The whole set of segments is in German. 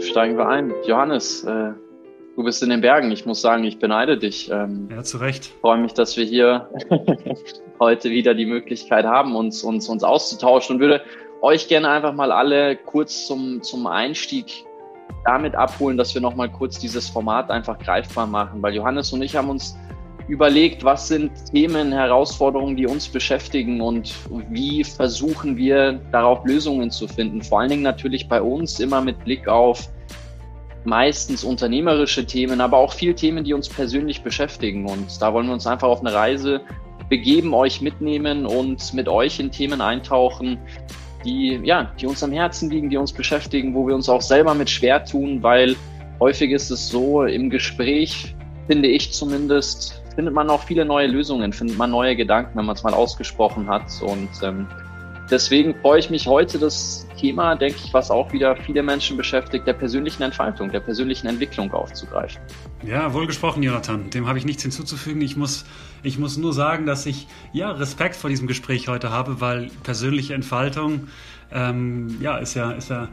steigen wir ein. Johannes, äh, du bist in den Bergen. Ich muss sagen, ich beneide dich. Ähm, ja, zu Recht. Ich freue mich, dass wir hier heute wieder die Möglichkeit haben, uns, uns, uns auszutauschen und würde euch gerne einfach mal alle kurz zum, zum Einstieg damit abholen, dass wir nochmal kurz dieses Format einfach greifbar machen, weil Johannes und ich haben uns überlegt, was sind Themen, Herausforderungen, die uns beschäftigen und wie versuchen wir darauf Lösungen zu finden. Vor allen Dingen natürlich bei uns immer mit Blick auf meistens unternehmerische Themen, aber auch viel Themen, die uns persönlich beschäftigen. Und da wollen wir uns einfach auf eine Reise begeben, euch mitnehmen und mit euch in Themen eintauchen, die, ja, die uns am Herzen liegen, die uns beschäftigen, wo wir uns auch selber mit schwer tun, weil häufig ist es so, im Gespräch, finde ich zumindest, findet man auch viele neue Lösungen, findet man neue Gedanken, wenn man es mal ausgesprochen hat. Und ähm, deswegen freue ich mich heute, das Thema, denke ich, was auch wieder viele Menschen beschäftigt, der persönlichen Entfaltung, der persönlichen Entwicklung aufzugreifen. Ja, wohlgesprochen, Jonathan. Dem habe ich nichts hinzuzufügen. Ich muss, ich muss nur sagen, dass ich ja Respekt vor diesem Gespräch heute habe, weil persönliche Entfaltung ähm, ja, ist ja, ist ja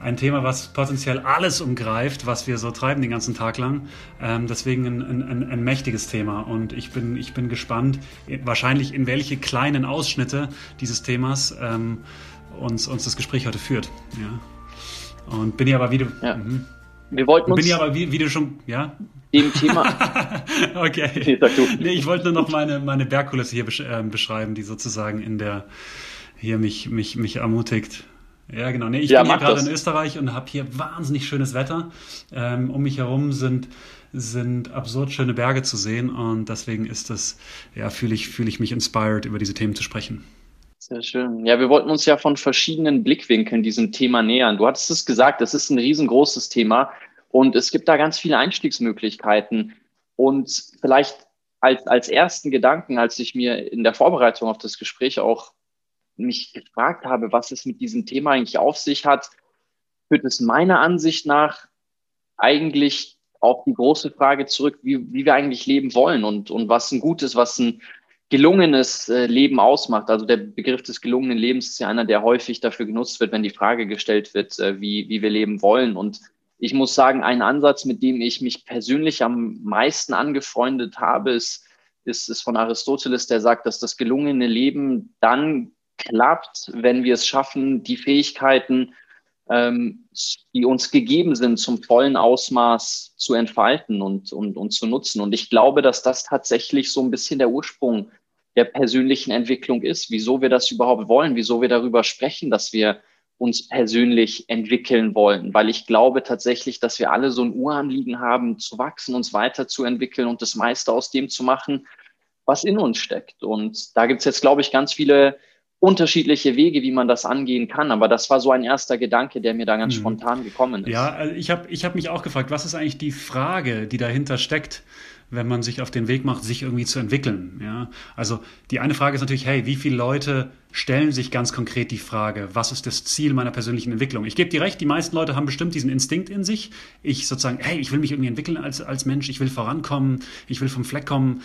ein Thema, was potenziell alles umgreift, was wir so treiben den ganzen Tag lang. Ähm, deswegen ein, ein, ein, mächtiges Thema. Und ich bin, ich bin gespannt, wahrscheinlich in welche kleinen Ausschnitte dieses Themas ähm, uns, uns das Gespräch heute führt. Ja. Und bin ich aber wieder. Ja. Mhm. Wir wollten uns. Bin ich aber, wie, wie du schon, ja? Dem Thema. okay. Nee, sag du. Nee, ich wollte nur noch meine, meine Bergkulisse hier äh, beschreiben, die sozusagen in der, hier mich, mich, mich ermutigt, ja, genau. Nee, ich ja, bin hier gerade in Österreich und habe hier wahnsinnig schönes Wetter. Ähm, um mich herum sind sind absurd schöne Berge zu sehen und deswegen ist das, ja, fühle ich, fühle ich mich inspired, über diese Themen zu sprechen. Sehr schön. Ja, wir wollten uns ja von verschiedenen Blickwinkeln diesem Thema nähern. Du hattest es gesagt, es ist ein riesengroßes Thema und es gibt da ganz viele Einstiegsmöglichkeiten. Und vielleicht als, als ersten Gedanken, als ich mir in der Vorbereitung auf das Gespräch auch mich gefragt habe, was es mit diesem Thema eigentlich auf sich hat, führt es meiner Ansicht nach eigentlich auf die große Frage zurück, wie, wie wir eigentlich leben wollen und, und was ein gutes, was ein gelungenes äh, Leben ausmacht. Also der Begriff des gelungenen Lebens ist ja einer, der häufig dafür genutzt wird, wenn die Frage gestellt wird, äh, wie, wie wir leben wollen. Und ich muss sagen, ein Ansatz, mit dem ich mich persönlich am meisten angefreundet habe, ist, ist, ist von Aristoteles, der sagt, dass das gelungene Leben dann klappt, wenn wir es schaffen, die Fähigkeiten, ähm, die uns gegeben sind, zum vollen Ausmaß zu entfalten und, und, und zu nutzen. Und ich glaube, dass das tatsächlich so ein bisschen der Ursprung der persönlichen Entwicklung ist, wieso wir das überhaupt wollen, wieso wir darüber sprechen, dass wir uns persönlich entwickeln wollen, weil ich glaube tatsächlich, dass wir alle so ein Uranliegen haben, zu wachsen, uns weiterzuentwickeln und das meiste aus dem zu machen, was in uns steckt. Und da gibt es jetzt, glaube ich, ganz viele unterschiedliche Wege, wie man das angehen kann. Aber das war so ein erster Gedanke, der mir da ganz mhm. spontan gekommen ist. Ja, also ich habe ich hab mich auch gefragt, was ist eigentlich die Frage, die dahinter steckt? Wenn man sich auf den Weg macht, sich irgendwie zu entwickeln. Ja? Also die eine Frage ist natürlich, hey, wie viele Leute stellen sich ganz konkret die Frage, was ist das Ziel meiner persönlichen Entwicklung? Ich gebe dir recht, die meisten Leute haben bestimmt diesen Instinkt in sich. Ich sozusagen, hey, ich will mich irgendwie entwickeln als, als Mensch, ich will vorankommen, ich will vom Fleck kommen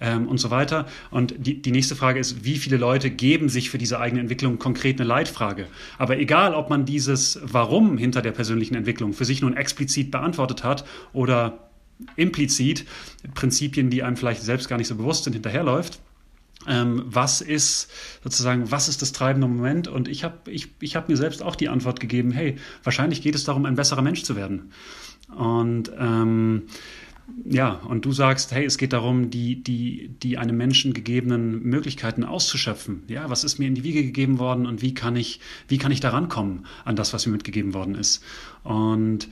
ähm, und so weiter. Und die, die nächste Frage ist, wie viele Leute geben sich für diese eigene Entwicklung konkret eine Leitfrage? Aber egal, ob man dieses Warum hinter der persönlichen Entwicklung für sich nun explizit beantwortet hat oder implizit Prinzipien, die einem vielleicht selbst gar nicht so bewusst sind, hinterherläuft. Ähm, was ist sozusagen, was ist das treibende Moment? Und ich habe ich, ich hab mir selbst auch die Antwort gegeben, hey, wahrscheinlich geht es darum, ein besserer Mensch zu werden. Und ähm, ja, und du sagst, hey, es geht darum, die, die, die einem Menschen gegebenen Möglichkeiten auszuschöpfen. Ja, was ist mir in die Wiege gegeben worden und wie kann ich, wie kann ich da rankommen an das, was mir mitgegeben worden ist? Und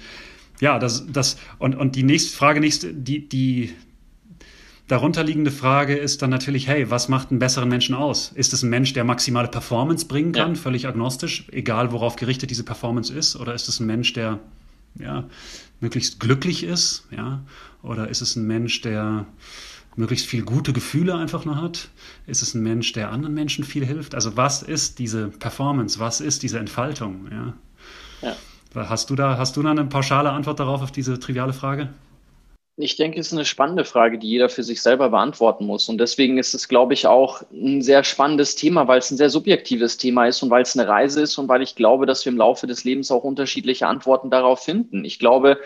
ja, das, das, und, und die nächste Frage, nächste, die, die darunterliegende Frage ist dann natürlich, hey, was macht einen besseren Menschen aus? Ist es ein Mensch, der maximale Performance bringen kann, ja. völlig agnostisch, egal worauf gerichtet diese Performance ist? Oder ist es ein Mensch, der ja, möglichst glücklich ist? Ja? Oder ist es ein Mensch, der möglichst viel gute Gefühle einfach nur hat? Ist es ein Mensch, der anderen Menschen viel hilft? Also was ist diese Performance? Was ist diese Entfaltung? Ja. ja. Hast du da, hast du da eine pauschale Antwort darauf, auf diese triviale Frage? Ich denke, es ist eine spannende Frage, die jeder für sich selber beantworten muss. Und deswegen ist es, glaube ich, auch ein sehr spannendes Thema, weil es ein sehr subjektives Thema ist und weil es eine Reise ist und weil ich glaube, dass wir im Laufe des Lebens auch unterschiedliche Antworten darauf finden. Ich glaube,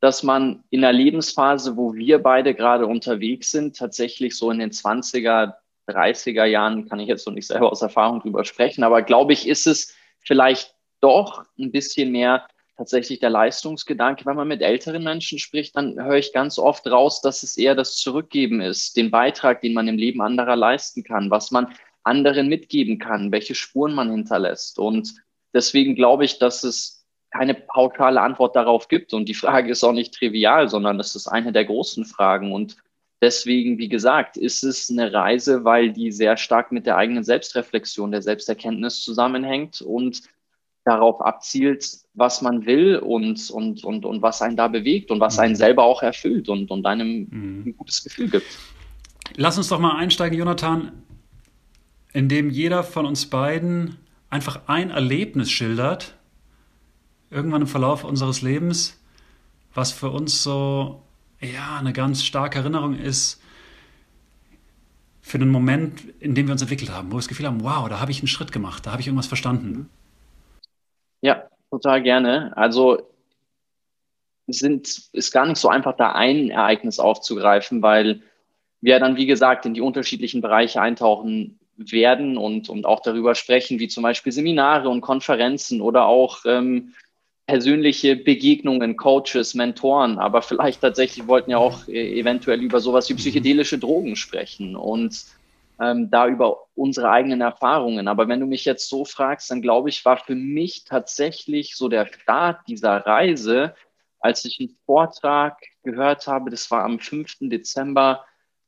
dass man in der Lebensphase, wo wir beide gerade unterwegs sind, tatsächlich so in den 20er, 30er Jahren, kann ich jetzt noch nicht selber aus Erfahrung drüber sprechen, aber glaube ich, ist es vielleicht doch ein bisschen mehr tatsächlich der Leistungsgedanke. Wenn man mit älteren Menschen spricht, dann höre ich ganz oft raus, dass es eher das Zurückgeben ist, den Beitrag, den man im Leben anderer leisten kann, was man anderen mitgeben kann, welche Spuren man hinterlässt. Und deswegen glaube ich, dass es keine pauschale Antwort darauf gibt. Und die Frage ist auch nicht trivial, sondern es ist eine der großen Fragen. Und deswegen, wie gesagt, ist es eine Reise, weil die sehr stark mit der eigenen Selbstreflexion, der Selbsterkenntnis zusammenhängt und darauf abzielt, was man will und, und, und, und was einen da bewegt und was mhm. einen selber auch erfüllt und, und einem mhm. ein gutes Gefühl gibt. Lass uns doch mal einsteigen, Jonathan, indem jeder von uns beiden einfach ein Erlebnis schildert, irgendwann im Verlauf unseres Lebens, was für uns so ja, eine ganz starke Erinnerung ist für den Moment, in dem wir uns entwickelt haben, wo wir das Gefühl haben, wow, da habe ich einen Schritt gemacht, da habe ich irgendwas verstanden. Ja, total gerne. Also sind, ist gar nicht so einfach, da ein Ereignis aufzugreifen, weil wir dann, wie gesagt, in die unterschiedlichen Bereiche eintauchen werden und, und auch darüber sprechen, wie zum Beispiel Seminare und Konferenzen oder auch ähm, persönliche Begegnungen, Coaches, Mentoren. Aber vielleicht tatsächlich wollten ja auch äh, eventuell über sowas wie psychedelische Drogen sprechen. Und ähm, da über unsere eigenen Erfahrungen. Aber wenn du mich jetzt so fragst, dann glaube ich, war für mich tatsächlich so der Start dieser Reise, als ich einen Vortrag gehört habe, das war am 5. Dezember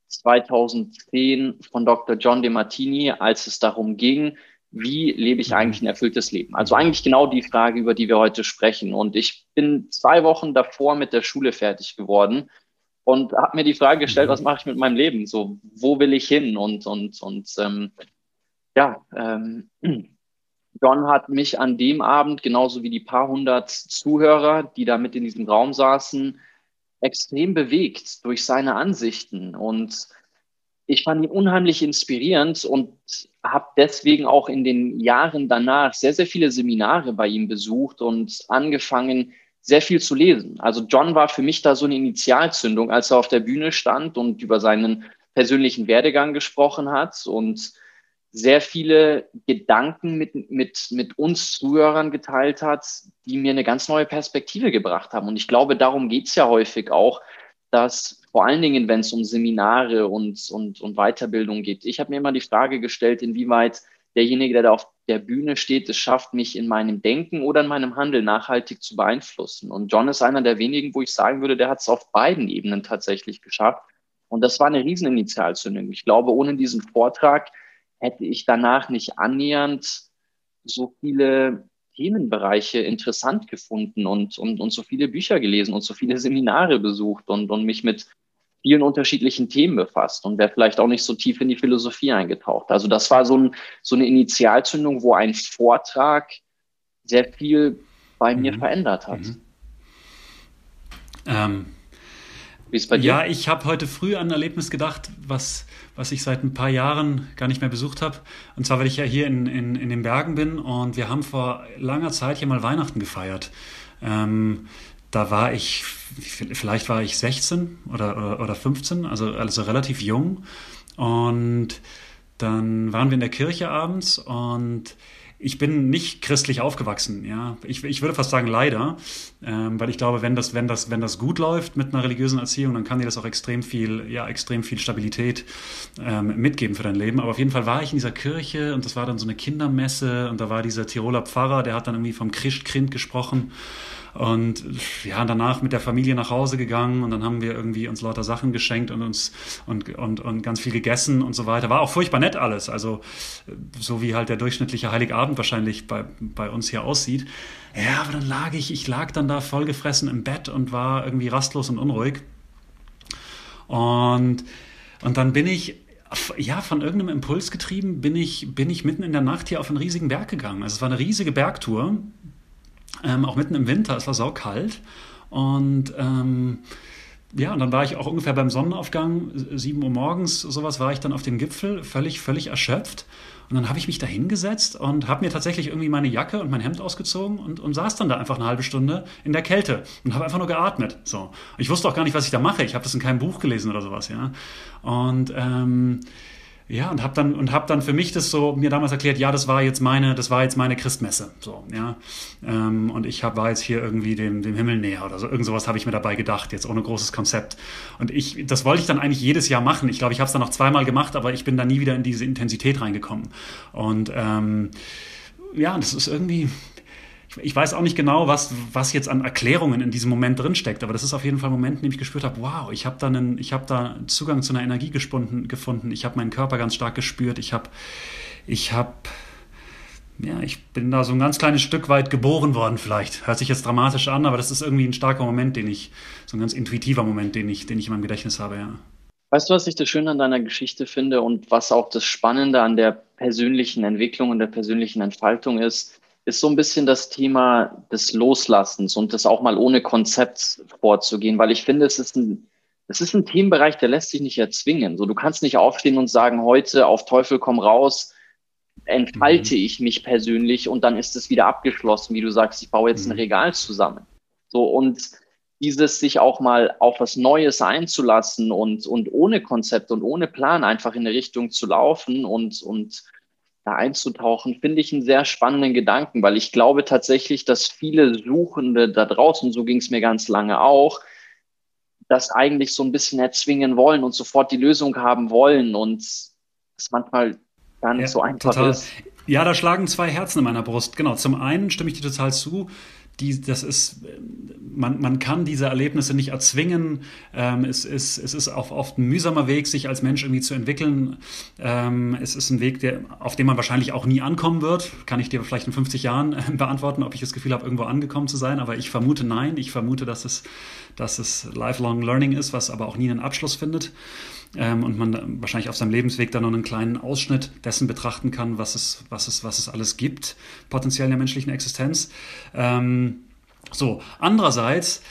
2010 von Dr. John De Martini, als es darum ging, wie lebe ich eigentlich ein erfülltes Leben? Also eigentlich genau die Frage, über die wir heute sprechen. Und ich bin zwei Wochen davor mit der Schule fertig geworden und habe mir die Frage gestellt, was mache ich mit meinem Leben? So, wo will ich hin? Und, und, und ähm, ja, ähm, John hat mich an dem Abend, genauso wie die paar hundert Zuhörer, die da mit in diesem Raum saßen, extrem bewegt durch seine Ansichten. Und ich fand ihn unheimlich inspirierend und habe deswegen auch in den Jahren danach sehr, sehr viele Seminare bei ihm besucht und angefangen, sehr viel zu lesen. Also John war für mich da so eine Initialzündung, als er auf der Bühne stand und über seinen persönlichen Werdegang gesprochen hat und sehr viele Gedanken mit, mit, mit uns Zuhörern geteilt hat, die mir eine ganz neue Perspektive gebracht haben. Und ich glaube, darum geht's ja häufig auch, dass vor allen Dingen, wenn es um Seminare und, und, und Weiterbildung geht, ich habe mir immer die Frage gestellt, inwieweit derjenige, der da auf der Bühne steht, es schafft, mich in meinem Denken oder in meinem Handeln nachhaltig zu beeinflussen. Und John ist einer der wenigen, wo ich sagen würde, der hat es auf beiden Ebenen tatsächlich geschafft. Und das war eine Rieseninitialzündung. Ich glaube, ohne diesen Vortrag hätte ich danach nicht annähernd so viele Themenbereiche interessant gefunden und, und, und so viele Bücher gelesen und so viele Seminare besucht und, und mich mit vielen unterschiedlichen Themen befasst und wäre vielleicht auch nicht so tief in die Philosophie eingetaucht. Also das war so, ein, so eine Initialzündung, wo ein Vortrag sehr viel bei mir mhm. verändert hat. Mhm. Ähm, Wie ist bei dir? Ja, ich habe heute früh an ein Erlebnis gedacht, was, was ich seit ein paar Jahren gar nicht mehr besucht habe. Und zwar, weil ich ja hier in, in, in den Bergen bin und wir haben vor langer Zeit hier mal Weihnachten gefeiert. Ähm, da war ich, vielleicht war ich 16 oder, oder, oder 15, also, also relativ jung. Und dann waren wir in der Kirche abends und ich bin nicht christlich aufgewachsen, ja. Ich, ich würde fast sagen leider, ähm, weil ich glaube, wenn das, wenn das, wenn das gut läuft mit einer religiösen Erziehung, dann kann dir das auch extrem viel, ja, extrem viel Stabilität ähm, mitgeben für dein Leben. Aber auf jeden Fall war ich in dieser Kirche und das war dann so eine Kindermesse und da war dieser Tiroler Pfarrer, der hat dann irgendwie vom Christkind gesprochen. Und ja, danach mit der Familie nach Hause gegangen und dann haben wir irgendwie uns lauter Sachen geschenkt und uns und, und, und ganz viel gegessen und so weiter. War auch furchtbar nett alles. Also so wie halt der durchschnittliche Heiligabend wahrscheinlich bei, bei uns hier aussieht. Ja, aber dann lag ich, ich lag dann da vollgefressen im Bett und war irgendwie rastlos und unruhig. Und, und dann bin ich ja, von irgendeinem Impuls getrieben, bin ich, bin ich mitten in der Nacht hier auf einen riesigen Berg gegangen. Also es war eine riesige Bergtour ähm, auch mitten im Winter, es war saukalt. Und ähm, ja, und dann war ich auch ungefähr beim Sonnenaufgang, 7 Uhr morgens, sowas war ich dann auf dem Gipfel, völlig, völlig erschöpft. Und dann habe ich mich da hingesetzt und habe mir tatsächlich irgendwie meine Jacke und mein Hemd ausgezogen und, und saß dann da einfach eine halbe Stunde in der Kälte und habe einfach nur geatmet. So. Ich wusste auch gar nicht, was ich da mache. Ich habe das in keinem Buch gelesen oder sowas, ja. Und ähm, ja, und habe dann und habe dann für mich das so mir damals erklärt, ja, das war jetzt meine, das war jetzt meine Christmesse, so, ja. Ähm, und ich hab, war jetzt hier irgendwie dem, dem Himmel näher oder so. Irgend sowas habe ich mir dabei gedacht, jetzt ohne großes Konzept. Und ich, das wollte ich dann eigentlich jedes Jahr machen. Ich glaube, ich habe es dann noch zweimal gemacht, aber ich bin da nie wieder in diese Intensität reingekommen. Und ähm, ja, das ist irgendwie, ich weiß auch nicht genau, was, was jetzt an Erklärungen in diesem Moment drinsteckt, aber das ist auf jeden Fall ein Moment, in dem ich gespürt habe, wow, ich habe da, hab da Zugang zu einer Energie gefunden, gefunden. ich habe meinen Körper ganz stark gespürt, ich habe, ich habe, ja, ich bin da so ein ganz kleines Stück weit geboren worden vielleicht. Hört sich jetzt dramatisch an, aber das ist irgendwie ein starker Moment, den ich, so ein ganz intuitiver Moment, den ich, den ich in meinem Gedächtnis habe, ja. Weißt du, was ich das Schöne an deiner Geschichte finde und was auch das Spannende an der persönlichen Entwicklung und der persönlichen Entfaltung ist? Ist so ein bisschen das Thema des Loslassens und das auch mal ohne Konzept vorzugehen, weil ich finde, es ist ein, es ist ein Themenbereich, der lässt sich nicht erzwingen. So, du kannst nicht aufstehen und sagen, heute auf Teufel komm raus, entfalte mhm. ich mich persönlich und dann ist es wieder abgeschlossen, wie du sagst, ich baue jetzt mhm. ein Regal zusammen. So, und dieses sich auch mal auf was Neues einzulassen und, und ohne Konzept und ohne Plan einfach in eine Richtung zu laufen und, und da einzutauchen, finde ich einen sehr spannenden Gedanken, weil ich glaube tatsächlich, dass viele Suchende da draußen, so ging es mir ganz lange auch, das eigentlich so ein bisschen erzwingen wollen und sofort die Lösung haben wollen und es manchmal gar nicht ja, so einfach total. ist. Ja, da schlagen zwei Herzen in meiner Brust. Genau, zum einen stimme ich dir total zu die, das ist, man, man kann diese Erlebnisse nicht erzwingen. Ähm, es, ist, es ist auch oft ein mühsamer Weg, sich als Mensch irgendwie zu entwickeln. Ähm, es ist ein Weg, der, auf dem man wahrscheinlich auch nie ankommen wird. Kann ich dir vielleicht in 50 Jahren äh, beantworten, ob ich das Gefühl habe, irgendwo angekommen zu sein. Aber ich vermute nein. Ich vermute, dass es, dass es lifelong learning ist, was aber auch nie einen Abschluss findet ähm, und man wahrscheinlich auf seinem Lebensweg dann noch einen kleinen Ausschnitt dessen betrachten kann, was es, was es, was es alles gibt, potenziell in der menschlichen Existenz. Ähm, so, andererseits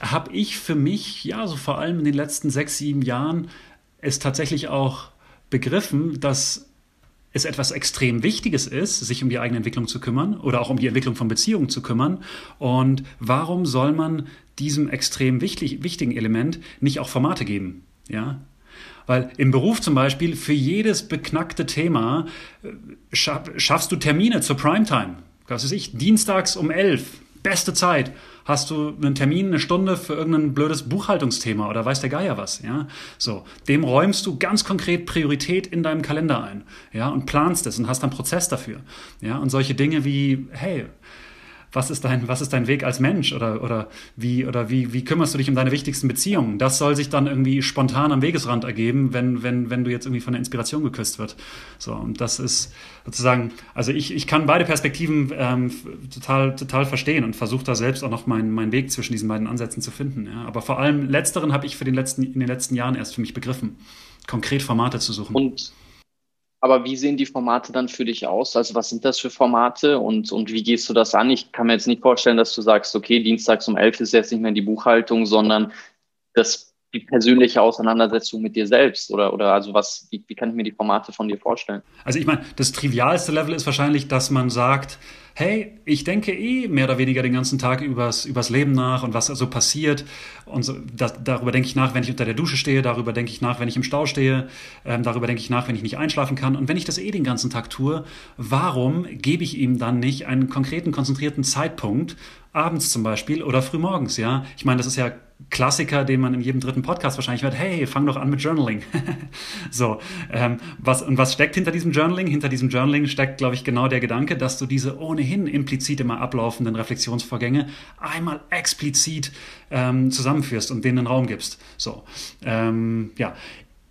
habe ich für mich, ja, so vor allem in den letzten sechs, sieben Jahren, es tatsächlich auch begriffen, dass es etwas extrem Wichtiges ist, sich um die eigene Entwicklung zu kümmern oder auch um die Entwicklung von Beziehungen zu kümmern. Und warum soll man diesem extrem wichtig, wichtigen Element nicht auch Formate geben? Ja, weil im Beruf zum Beispiel für jedes beknackte Thema äh, schaffst du Termine zur Primetime. Was weiß ich, dienstags um elf, beste Zeit. Hast du einen Termin, eine Stunde für irgendein blödes Buchhaltungsthema oder weiß der Geier was, ja? So. Dem räumst du ganz konkret Priorität in deinem Kalender ein, ja? Und planst es und hast einen Prozess dafür, ja? Und solche Dinge wie, hey, was ist dein, was ist dein Weg als Mensch oder, oder, wie, oder wie, wie kümmerst du dich um deine wichtigsten Beziehungen? Das soll sich dann irgendwie spontan am Wegesrand ergeben, wenn, wenn, wenn du jetzt irgendwie von der Inspiration geküsst wird. So, und das ist sozusagen, also ich, ich kann beide Perspektiven ähm, total, total verstehen und versuche da selbst auch noch meinen, meinen Weg zwischen diesen beiden Ansätzen zu finden. Ja. Aber vor allem letzteren habe ich für den letzten, in den letzten Jahren erst für mich begriffen, konkret Formate zu suchen. Und aber wie sehen die Formate dann für dich aus? Also was sind das für Formate und, und wie gehst du das an? Ich kann mir jetzt nicht vorstellen, dass du sagst, okay, dienstags um elf ist jetzt nicht mehr die Buchhaltung, sondern das die persönliche Auseinandersetzung mit dir selbst oder, oder also was, wie, wie kann ich mir die Formate von dir vorstellen? Also ich meine, das trivialste Level ist wahrscheinlich, dass man sagt, hey, ich denke eh mehr oder weniger den ganzen Tag übers, übers Leben nach und was so passiert. Und so, das, darüber denke ich nach, wenn ich unter der Dusche stehe, darüber denke ich nach, wenn ich im Stau stehe, ähm, darüber denke ich nach, wenn ich nicht einschlafen kann. Und wenn ich das eh den ganzen Tag tue, warum gebe ich ihm dann nicht einen konkreten, konzentrierten Zeitpunkt, abends zum Beispiel oder frühmorgens, ja? Ich meine, das ist ja Klassiker, den man in jedem dritten Podcast wahrscheinlich hört, hey, fang doch an mit Journaling. so, ähm, was, und was steckt hinter diesem Journaling? Hinter diesem Journaling steckt, glaube ich, genau der Gedanke, dass du diese ohnehin implizit immer ablaufenden Reflexionsvorgänge einmal explizit ähm, zusammenführst und denen einen Raum gibst. So, ähm, ja.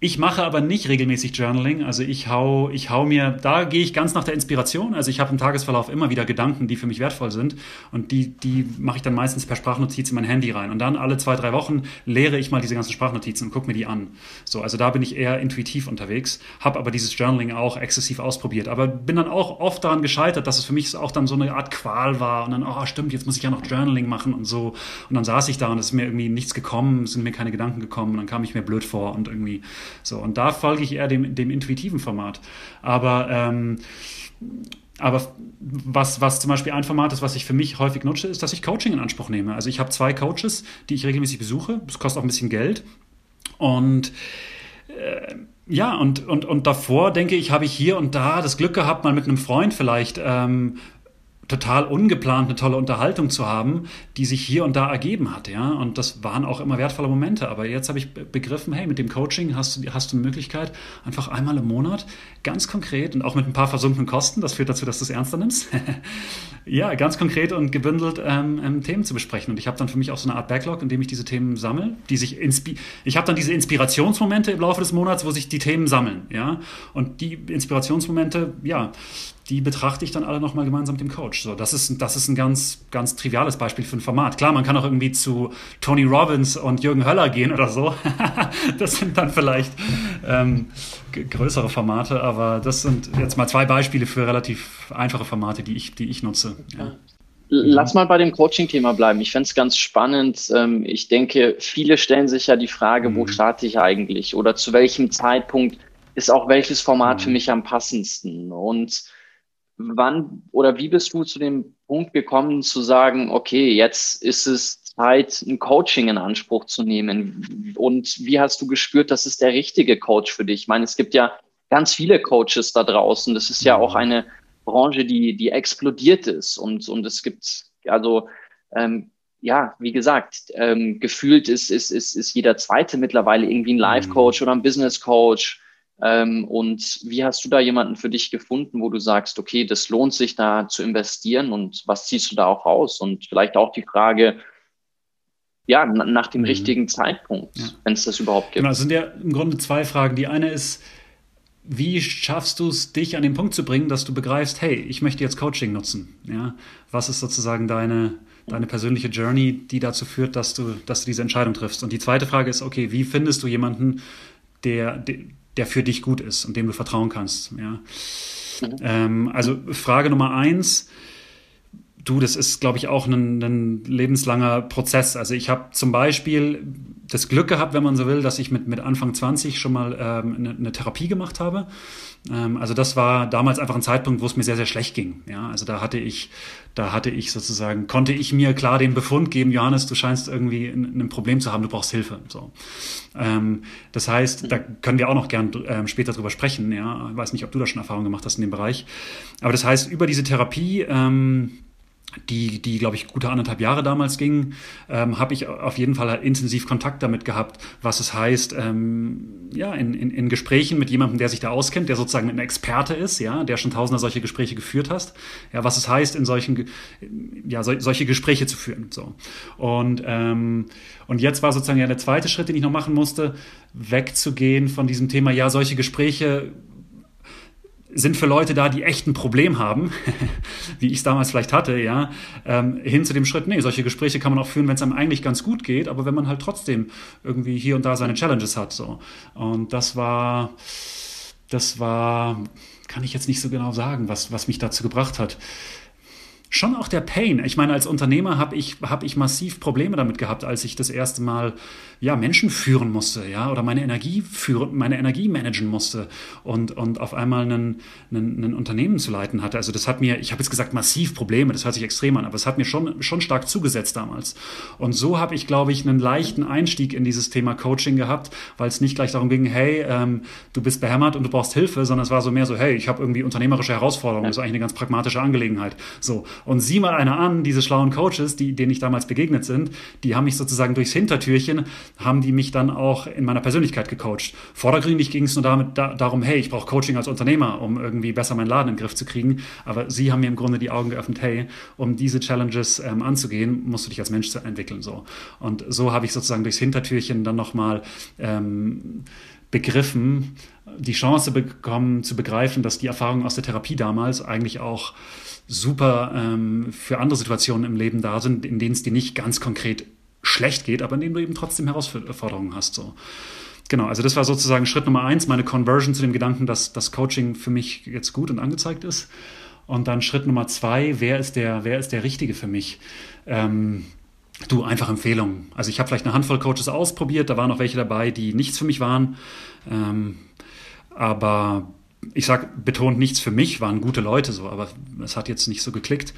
Ich mache aber nicht regelmäßig Journaling. Also ich hau, ich hau mir, da gehe ich ganz nach der Inspiration. Also ich habe im Tagesverlauf immer wieder Gedanken, die für mich wertvoll sind. Und die, die mache ich dann meistens per Sprachnotiz in mein Handy rein. Und dann alle zwei, drei Wochen lehre ich mal diese ganzen Sprachnotizen und gucke mir die an. So, also da bin ich eher intuitiv unterwegs, habe aber dieses Journaling auch exzessiv ausprobiert. Aber bin dann auch oft daran gescheitert, dass es für mich auch dann so eine Art Qual war. Und dann, oh stimmt, jetzt muss ich ja noch Journaling machen und so. Und dann saß ich da und es ist mir irgendwie nichts gekommen, es sind mir keine Gedanken gekommen. Und dann kam ich mir blöd vor und irgendwie so, und da folge ich eher dem, dem intuitiven Format. Aber ähm, aber was, was zum Beispiel ein Format ist, was ich für mich häufig nutze, ist, dass ich Coaching in Anspruch nehme. Also ich habe zwei Coaches, die ich regelmäßig besuche. Das kostet auch ein bisschen Geld. Und äh, ja, und, und, und davor denke ich, habe ich hier und da das Glück gehabt, mal mit einem Freund vielleicht ähm, total ungeplant eine tolle Unterhaltung zu haben, die sich hier und da ergeben hat, ja. Und das waren auch immer wertvolle Momente. Aber jetzt habe ich begriffen, hey, mit dem Coaching hast du, hast du eine Möglichkeit, einfach einmal im Monat ganz konkret und auch mit ein paar versunkenen Kosten, das führt dazu, dass du es ernster nimmst, ja, ganz konkret und gebündelt ähm, ähm, Themen zu besprechen. Und ich habe dann für mich auch so eine Art Backlog, in dem ich diese Themen sammle, die sich inspi ich habe dann diese Inspirationsmomente im Laufe des Monats, wo sich die Themen sammeln, ja. Und die Inspirationsmomente, ja, die betrachte ich dann alle nochmal gemeinsam mit dem Coach. So, das ist, das ist ein ganz, ganz triviales Beispiel für ein Format. Klar, man kann auch irgendwie zu Tony Robbins und Jürgen Höller gehen oder so. das sind dann vielleicht ähm, größere Formate, aber das sind jetzt mal zwei Beispiele für relativ einfache Formate, die ich, die ich nutze. Ja. Lass mal bei dem Coaching-Thema bleiben. Ich fände es ganz spannend. Ähm, ich denke, viele stellen sich ja die Frage, mhm. wo starte ich eigentlich oder zu welchem Zeitpunkt ist auch welches Format mhm. für mich am passendsten? Und wann oder wie bist du zu dem Punkt gekommen zu sagen, okay, jetzt ist es Zeit, ein Coaching in Anspruch zu nehmen? Und wie hast du gespürt, das ist der richtige Coach für dich? Ich meine, es gibt ja ganz viele Coaches da draußen. Das ist ja auch mhm. eine Branche, die, die explodiert ist. Und, und es gibt, also, ähm, ja, wie gesagt, ähm, gefühlt ist, ist, ist, ist jeder Zweite mittlerweile irgendwie ein Life-Coach mhm. oder ein Business-Coach und wie hast du da jemanden für dich gefunden, wo du sagst, okay, das lohnt sich da zu investieren und was ziehst du da auch raus? Und vielleicht auch die Frage, ja, nach dem mhm. richtigen Zeitpunkt, ja. wenn es das überhaupt gibt. Genau, es sind ja im Grunde zwei Fragen. Die eine ist, wie schaffst du es, dich an den Punkt zu bringen, dass du begreifst, hey, ich möchte jetzt Coaching nutzen? Ja? Was ist sozusagen deine, deine persönliche Journey, die dazu führt, dass du, dass du diese Entscheidung triffst? Und die zweite Frage ist, okay, wie findest du jemanden, der, der für dich gut ist und dem du vertrauen kannst. Ja. Mhm. Ähm, also Frage Nummer eins, du, das ist, glaube ich, auch ein, ein lebenslanger Prozess. Also ich habe zum Beispiel das Glück gehabt, wenn man so will, dass ich mit, mit Anfang 20 schon mal ähm, eine, eine Therapie gemacht habe. Ähm, also das war damals einfach ein Zeitpunkt, wo es mir sehr, sehr schlecht ging. Ja, also da hatte ich, da hatte ich sozusagen, konnte ich mir klar den Befund geben, Johannes, du scheinst irgendwie ein, ein Problem zu haben, du brauchst Hilfe. So. Ähm, das heißt, da können wir auch noch gern ähm, später drüber sprechen. Ja, ich weiß nicht, ob du da schon Erfahrung gemacht hast in dem Bereich. Aber das heißt, über diese Therapie, ähm, die, die glaube ich, gute anderthalb Jahre damals ging, ähm, habe ich auf jeden Fall intensiv Kontakt damit gehabt, was es heißt, ähm, ja, in, in, in Gesprächen mit jemandem, der sich da auskennt, der sozusagen ein Experte ist, ja, der schon tausende solche Gespräche geführt hast, ja, was es heißt, in solchen, ja, so, solche Gespräche zu führen, so. Und, ähm, und jetzt war sozusagen ja der zweite Schritt, den ich noch machen musste, wegzugehen von diesem Thema, ja, solche Gespräche sind für Leute da, die echt ein Problem haben, wie ich es damals vielleicht hatte, ja, ähm, hin zu dem Schritt, nee, solche Gespräche kann man auch führen, wenn es einem eigentlich ganz gut geht, aber wenn man halt trotzdem irgendwie hier und da seine Challenges hat, so. Und das war, das war, kann ich jetzt nicht so genau sagen, was, was mich dazu gebracht hat schon auch der Pain. Ich meine, als Unternehmer habe ich, hab ich massiv Probleme damit gehabt, als ich das erste Mal ja, Menschen führen musste, ja, oder meine Energie führen, meine Energie managen musste und, und auf einmal einen, einen, einen Unternehmen zu leiten hatte. Also das hat mir, ich habe jetzt gesagt, massiv Probleme, das hört sich extrem an, aber es hat mir schon, schon stark zugesetzt damals. Und so habe ich, glaube ich, einen leichten Einstieg in dieses Thema Coaching gehabt, weil es nicht gleich darum ging, hey, ähm, du bist behämmert und du brauchst Hilfe, sondern es war so mehr so, hey, ich habe irgendwie unternehmerische Herausforderungen, das ist eigentlich eine ganz pragmatische Angelegenheit. So. Und sieh mal einer an, diese schlauen Coaches, die, denen ich damals begegnet sind, die haben mich sozusagen durchs Hintertürchen, haben die mich dann auch in meiner Persönlichkeit gecoacht. Vordergründig ging es nur damit, da, darum, hey, ich brauche Coaching als Unternehmer, um irgendwie besser meinen Laden in den Griff zu kriegen. Aber sie haben mir im Grunde die Augen geöffnet, hey, um diese Challenges ähm, anzugehen, musst du dich als Mensch entwickeln. So. Und so habe ich sozusagen durchs Hintertürchen dann nochmal ähm, begriffen, die Chance bekommen zu begreifen, dass die Erfahrungen aus der Therapie damals eigentlich auch super ähm, für andere Situationen im Leben da sind, in denen es dir nicht ganz konkret schlecht geht, aber in denen du eben trotzdem Herausforderungen hast. So. Genau, also das war sozusagen Schritt Nummer eins, meine Conversion zu dem Gedanken, dass das Coaching für mich jetzt gut und angezeigt ist. Und dann Schritt Nummer zwei, wer ist der, wer ist der Richtige für mich? Ähm, du, einfach Empfehlungen. Also ich habe vielleicht eine Handvoll Coaches ausprobiert, da waren auch welche dabei, die nichts für mich waren. Ähm, aber ich sage betont nichts für mich, waren gute Leute so, aber es hat jetzt nicht so geklickt.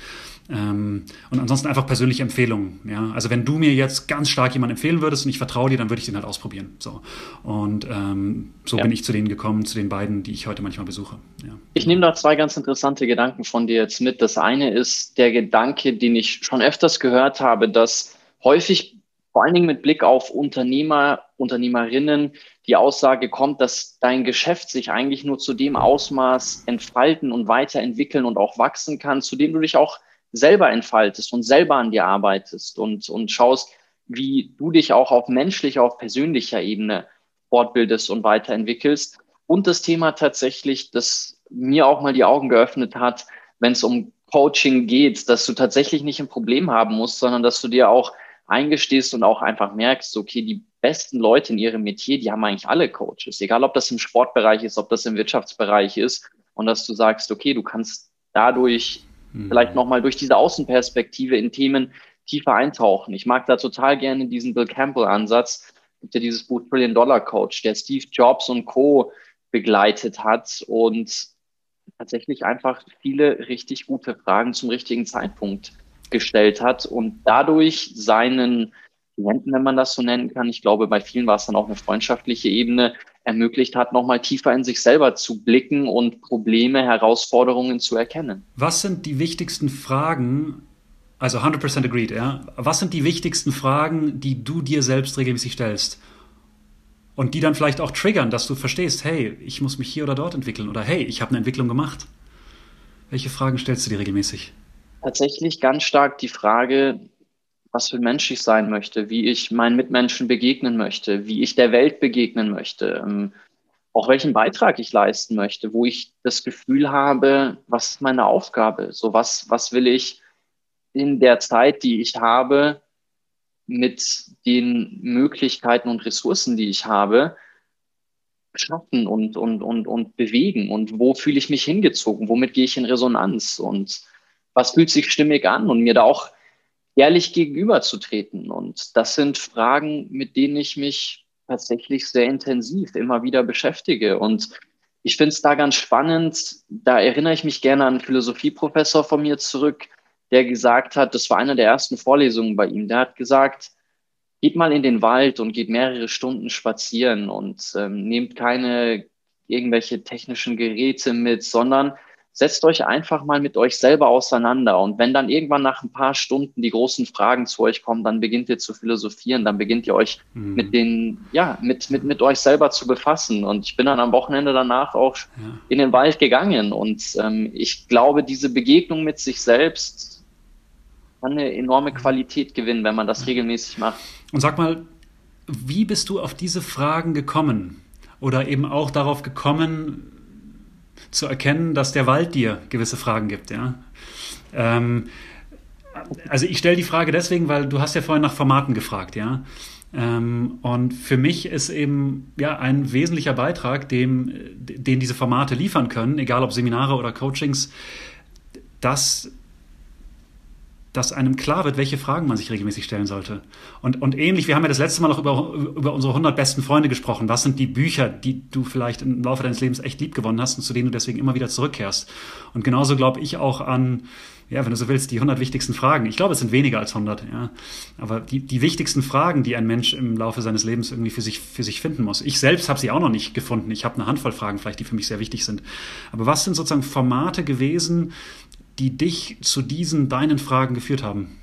Ähm, und ansonsten einfach persönliche Empfehlungen. Ja? Also wenn du mir jetzt ganz stark jemanden empfehlen würdest und ich vertraue dir, dann würde ich den halt ausprobieren. So. Und ähm, so ja. bin ich zu denen gekommen, zu den beiden, die ich heute manchmal besuche. Ja. Ich nehme da zwei ganz interessante Gedanken von dir jetzt mit. Das eine ist der Gedanke, den ich schon öfters gehört habe, dass häufig vor allen Dingen mit Blick auf Unternehmer, Unternehmerinnen die Aussage kommt, dass dein Geschäft sich eigentlich nur zu dem Ausmaß entfalten und weiterentwickeln und auch wachsen kann, zu dem du dich auch selber entfaltest und selber an dir arbeitest und, und schaust, wie du dich auch auf menschlicher, auf persönlicher Ebene fortbildest und weiterentwickelst. Und das Thema tatsächlich, das mir auch mal die Augen geöffnet hat, wenn es um Coaching geht, dass du tatsächlich nicht ein Problem haben musst, sondern dass du dir auch eingestehst und auch einfach merkst, okay, die besten Leute in ihrem Metier, die haben eigentlich alle Coaches, egal ob das im Sportbereich ist, ob das im Wirtschaftsbereich ist und dass du sagst, okay, du kannst dadurch mhm. vielleicht nochmal durch diese Außenperspektive in Themen tiefer eintauchen. Ich mag da total gerne diesen Bill Campbell-Ansatz. Gibt ja dieses Buch Trillion Dollar Coach, der Steve Jobs und Co. begleitet hat und tatsächlich einfach viele richtig gute Fragen zum richtigen Zeitpunkt gestellt hat und dadurch seinen Klienten, wenn man das so nennen kann, ich glaube, bei vielen war es dann auch eine freundschaftliche Ebene, ermöglicht hat, nochmal tiefer in sich selber zu blicken und Probleme, Herausforderungen zu erkennen. Was sind die wichtigsten Fragen, also 100% agreed, ja, was sind die wichtigsten Fragen, die du dir selbst regelmäßig stellst? Und die dann vielleicht auch triggern, dass du verstehst, hey, ich muss mich hier oder dort entwickeln oder hey, ich habe eine Entwicklung gemacht. Welche Fragen stellst du dir regelmäßig? tatsächlich ganz stark die Frage, was für Mensch ich sein möchte, wie ich meinen Mitmenschen begegnen möchte, wie ich der Welt begegnen möchte, ähm, auch welchen Beitrag ich leisten möchte, wo ich das Gefühl habe, was ist meine Aufgabe? So was, was will ich in der Zeit, die ich habe, mit den Möglichkeiten und Ressourcen, die ich habe, schaffen und, und, und, und bewegen? Und wo fühle ich mich hingezogen, womit gehe ich in Resonanz? Und was fühlt sich stimmig an? Und mir da auch ehrlich gegenüberzutreten. Und das sind Fragen, mit denen ich mich tatsächlich sehr intensiv immer wieder beschäftige. Und ich finde es da ganz spannend. Da erinnere ich mich gerne an einen Philosophieprofessor von mir zurück, der gesagt hat, das war eine der ersten Vorlesungen bei ihm, der hat gesagt, geht mal in den Wald und geht mehrere Stunden spazieren und ähm, nehmt keine irgendwelche technischen Geräte mit, sondern setzt euch einfach mal mit euch selber auseinander. Und wenn dann irgendwann nach ein paar Stunden die großen Fragen zu euch kommen, dann beginnt ihr zu philosophieren, dann beginnt ihr euch mhm. mit den, ja, mit, mit, mit euch selber zu befassen. Und ich bin dann am Wochenende danach auch ja. in den Wald gegangen. Und ähm, ich glaube, diese Begegnung mit sich selbst kann eine enorme Qualität gewinnen, wenn man das regelmäßig macht. Und sag mal, wie bist du auf diese Fragen gekommen? Oder eben auch darauf gekommen, zu erkennen, dass der Wald dir gewisse Fragen gibt. Ja? Ähm, also ich stelle die Frage deswegen, weil du hast ja vorhin nach Formaten gefragt, ja. Ähm, und für mich ist eben ja ein wesentlicher Beitrag, dem, den diese Formate liefern können, egal ob Seminare oder Coachings, dass dass einem klar wird, welche Fragen man sich regelmäßig stellen sollte. Und, und ähnlich, wir haben ja das letzte Mal noch über, über unsere 100 besten Freunde gesprochen. Was sind die Bücher, die du vielleicht im Laufe deines Lebens echt lieb gewonnen hast und zu denen du deswegen immer wieder zurückkehrst? Und genauso glaube ich auch an, ja, wenn du so willst, die 100 wichtigsten Fragen. Ich glaube, es sind weniger als 100, ja. Aber die, die wichtigsten Fragen, die ein Mensch im Laufe seines Lebens irgendwie für sich, für sich finden muss. Ich selbst habe sie auch noch nicht gefunden. Ich habe eine Handvoll Fragen vielleicht, die für mich sehr wichtig sind. Aber was sind sozusagen Formate gewesen, die dich zu diesen deinen Fragen geführt haben?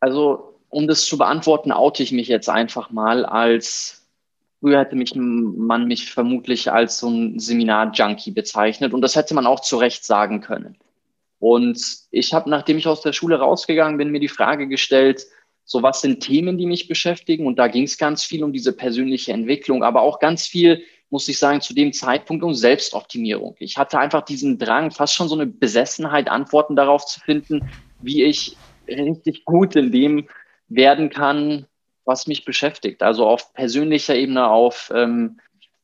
Also, um das zu beantworten, oute ich mich jetzt einfach mal als Früher hätte mich man mich vermutlich als so ein Seminar-Junkie bezeichnet und das hätte man auch zu Recht sagen können. Und ich habe, nachdem ich aus der Schule rausgegangen bin, mir die Frage gestellt, so was sind Themen, die mich beschäftigen? Und da ging es ganz viel um diese persönliche Entwicklung, aber auch ganz viel, muss ich sagen, zu dem Zeitpunkt um Selbstoptimierung. Ich hatte einfach diesen Drang, fast schon so eine Besessenheit, Antworten darauf zu finden, wie ich richtig gut in dem werden kann, was mich beschäftigt. Also auf persönlicher Ebene, auf ähm,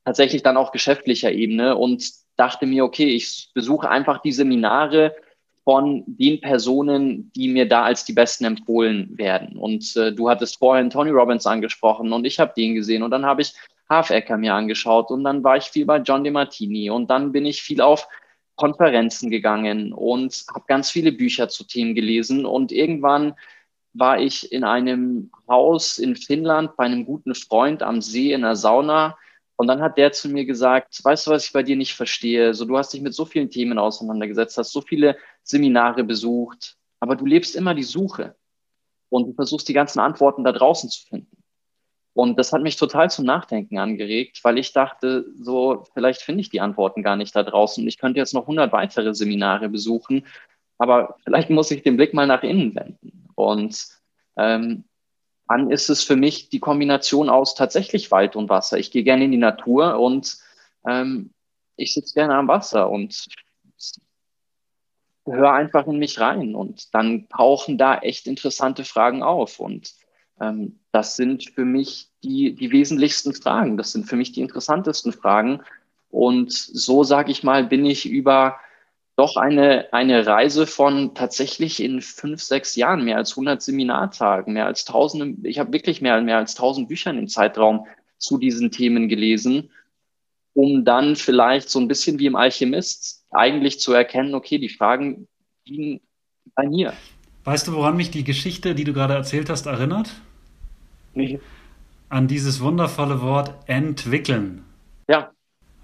tatsächlich dann auch geschäftlicher Ebene und dachte mir, okay, ich besuche einfach die Seminare von den Personen, die mir da als die Besten empfohlen werden. Und äh, du hattest vorhin Tony Robbins angesprochen und ich habe den gesehen und dann habe ich Half-Ecker mir angeschaut und dann war ich viel bei John DeMartini und dann bin ich viel auf Konferenzen gegangen und habe ganz viele Bücher zu Themen gelesen und irgendwann war ich in einem Haus in Finnland bei einem guten Freund am See in der Sauna. Und dann hat der zu mir gesagt, weißt du, was ich bei dir nicht verstehe? So, du hast dich mit so vielen Themen auseinandergesetzt, hast so viele Seminare besucht, aber du lebst immer die Suche und du versuchst die ganzen Antworten da draußen zu finden. Und das hat mich total zum Nachdenken angeregt, weil ich dachte, so, vielleicht finde ich die Antworten gar nicht da draußen. Ich könnte jetzt noch 100 weitere Seminare besuchen, aber vielleicht muss ich den Blick mal nach innen wenden. Und ähm, dann ist es für mich die Kombination aus tatsächlich Wald und Wasser. Ich gehe gerne in die Natur und ähm, ich sitze gerne am Wasser und höre einfach in mich rein. Und dann tauchen da echt interessante Fragen auf. Und das sind für mich die, die wesentlichsten Fragen. Das sind für mich die interessantesten Fragen. Und so, sage ich mal, bin ich über doch eine, eine Reise von tatsächlich in fünf, sechs Jahren, mehr als 100 Seminartagen, mehr als tausende, ich habe wirklich mehr, mehr als tausend Büchern im Zeitraum zu diesen Themen gelesen, um dann vielleicht so ein bisschen wie im Alchemist eigentlich zu erkennen, okay, die Fragen liegen bei mir. Weißt du, woran mich die Geschichte, die du gerade erzählt hast, erinnert? An dieses wundervolle Wort entwickeln. Ja.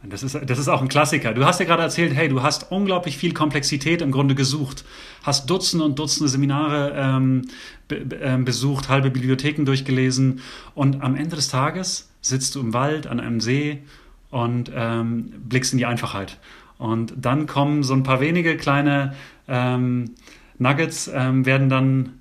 Das ist, das ist auch ein Klassiker. Du hast ja gerade erzählt, hey, du hast unglaublich viel Komplexität im Grunde gesucht, hast Dutzende und Dutzende Seminare ähm, be, äh, besucht, halbe Bibliotheken durchgelesen und am Ende des Tages sitzt du im Wald an einem See und ähm, blickst in die Einfachheit. Und dann kommen so ein paar wenige kleine ähm, Nuggets, ähm, werden dann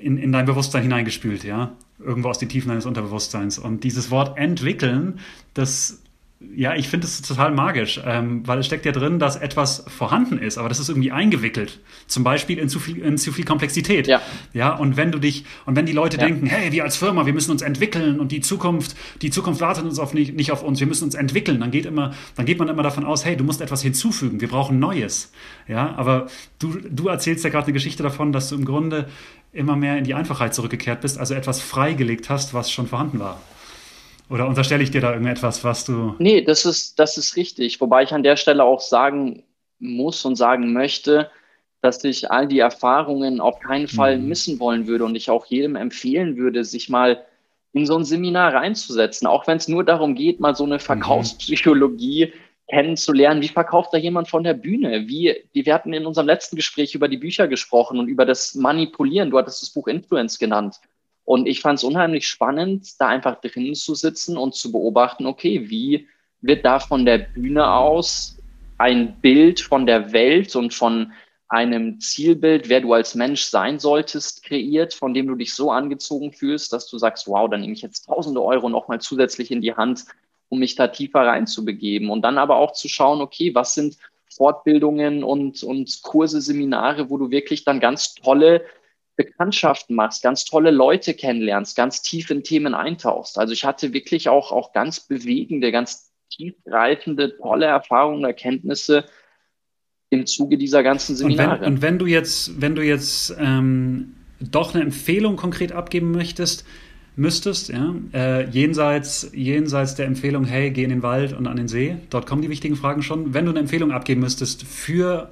in, in dein Bewusstsein hineingespült, ja irgendwo aus den Tiefen deines Unterbewusstseins. Und dieses Wort entwickeln, das ja, ich finde es total magisch, ähm, weil es steckt ja drin, dass etwas vorhanden ist, aber das ist irgendwie eingewickelt. Zum Beispiel in zu viel, in zu viel Komplexität. Ja. Ja, und wenn du dich, und wenn die Leute ja. denken, hey, wir als Firma, wir müssen uns entwickeln und die Zukunft, die Zukunft wartet uns auf nicht, nicht auf uns, wir müssen uns entwickeln, dann geht immer, dann geht man immer davon aus, hey, du musst etwas hinzufügen, wir brauchen Neues. Ja, aber du, du erzählst ja gerade eine Geschichte davon, dass du im Grunde immer mehr in die Einfachheit zurückgekehrt bist, also etwas freigelegt hast, was schon vorhanden war. Oder unterstelle ich dir da irgendetwas, was du. Nee, das ist, das ist richtig. Wobei ich an der Stelle auch sagen muss und sagen möchte, dass ich all die Erfahrungen auf keinen Fall mhm. missen wollen würde und ich auch jedem empfehlen würde, sich mal in so ein Seminar reinzusetzen, auch wenn es nur darum geht, mal so eine mhm. Verkaufspsychologie kennenzulernen. Wie verkauft da jemand von der Bühne? Wie, wir hatten in unserem letzten Gespräch über die Bücher gesprochen und über das Manipulieren. Du hattest das Buch Influence genannt. Und ich fand es unheimlich spannend, da einfach drinnen zu sitzen und zu beobachten, okay, wie wird da von der Bühne aus ein Bild von der Welt und von einem Zielbild, wer du als Mensch sein solltest, kreiert, von dem du dich so angezogen fühlst, dass du sagst, wow, dann nehme ich jetzt tausende Euro nochmal zusätzlich in die Hand, um mich da tiefer reinzubegeben. Und dann aber auch zu schauen, okay, was sind Fortbildungen und, und Kurse, Seminare, wo du wirklich dann ganz tolle Bekanntschaften machst, ganz tolle Leute kennenlernst, ganz tief in Themen eintauchst. Also ich hatte wirklich auch, auch ganz bewegende, ganz tiefgreifende, tolle Erfahrungen, Erkenntnisse im Zuge dieser ganzen Seminare. Und wenn, und wenn du jetzt, wenn du jetzt ähm, doch eine Empfehlung konkret abgeben möchtest, müsstest, ja, äh, jenseits, jenseits der Empfehlung, hey, geh in den Wald und an den See, dort kommen die wichtigen Fragen schon. Wenn du eine Empfehlung abgeben müsstest für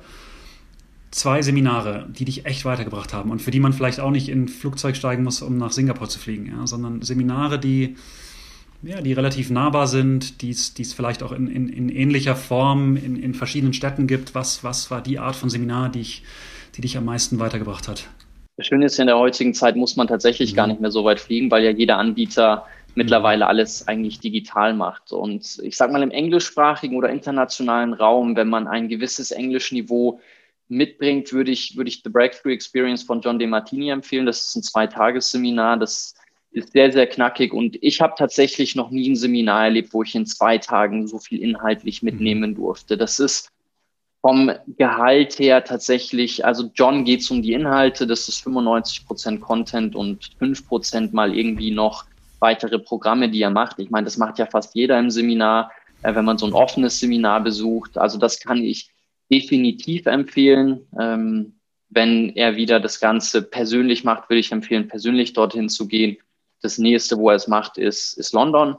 zwei Seminare, die dich echt weitergebracht haben und für die man vielleicht auch nicht in ein Flugzeug steigen muss, um nach Singapur zu fliegen, ja, sondern Seminare, die, ja, die relativ nahbar sind, die es vielleicht auch in, in, in ähnlicher Form in, in verschiedenen Städten gibt. Was, was war die Art von Seminar, die, ich, die dich am meisten weitergebracht hat? Das Schöne ist, in der heutigen Zeit muss man tatsächlich mhm. gar nicht mehr so weit fliegen, weil ja jeder Anbieter mittlerweile mhm. alles eigentlich digital macht. Und ich sage mal, im englischsprachigen oder internationalen Raum, wenn man ein gewisses Englischniveau mitbringt, würde ich, würde ich The Breakthrough Experience von John De Martini empfehlen. Das ist ein Zweitagesseminar. Das ist sehr, sehr knackig. Und ich habe tatsächlich noch nie ein Seminar erlebt, wo ich in zwei Tagen so viel inhaltlich mhm. mitnehmen durfte. Das ist vom Gehalt her tatsächlich, also John geht es um die Inhalte, das ist 95 Prozent Content und 5 Prozent mal irgendwie noch weitere Programme, die er macht. Ich meine, das macht ja fast jeder im Seminar, äh, wenn man so ein offenes Seminar besucht. Also das kann ich definitiv empfehlen. Ähm, wenn er wieder das Ganze persönlich macht, würde ich empfehlen, persönlich dorthin zu gehen. Das nächste, wo er es macht, ist, ist London.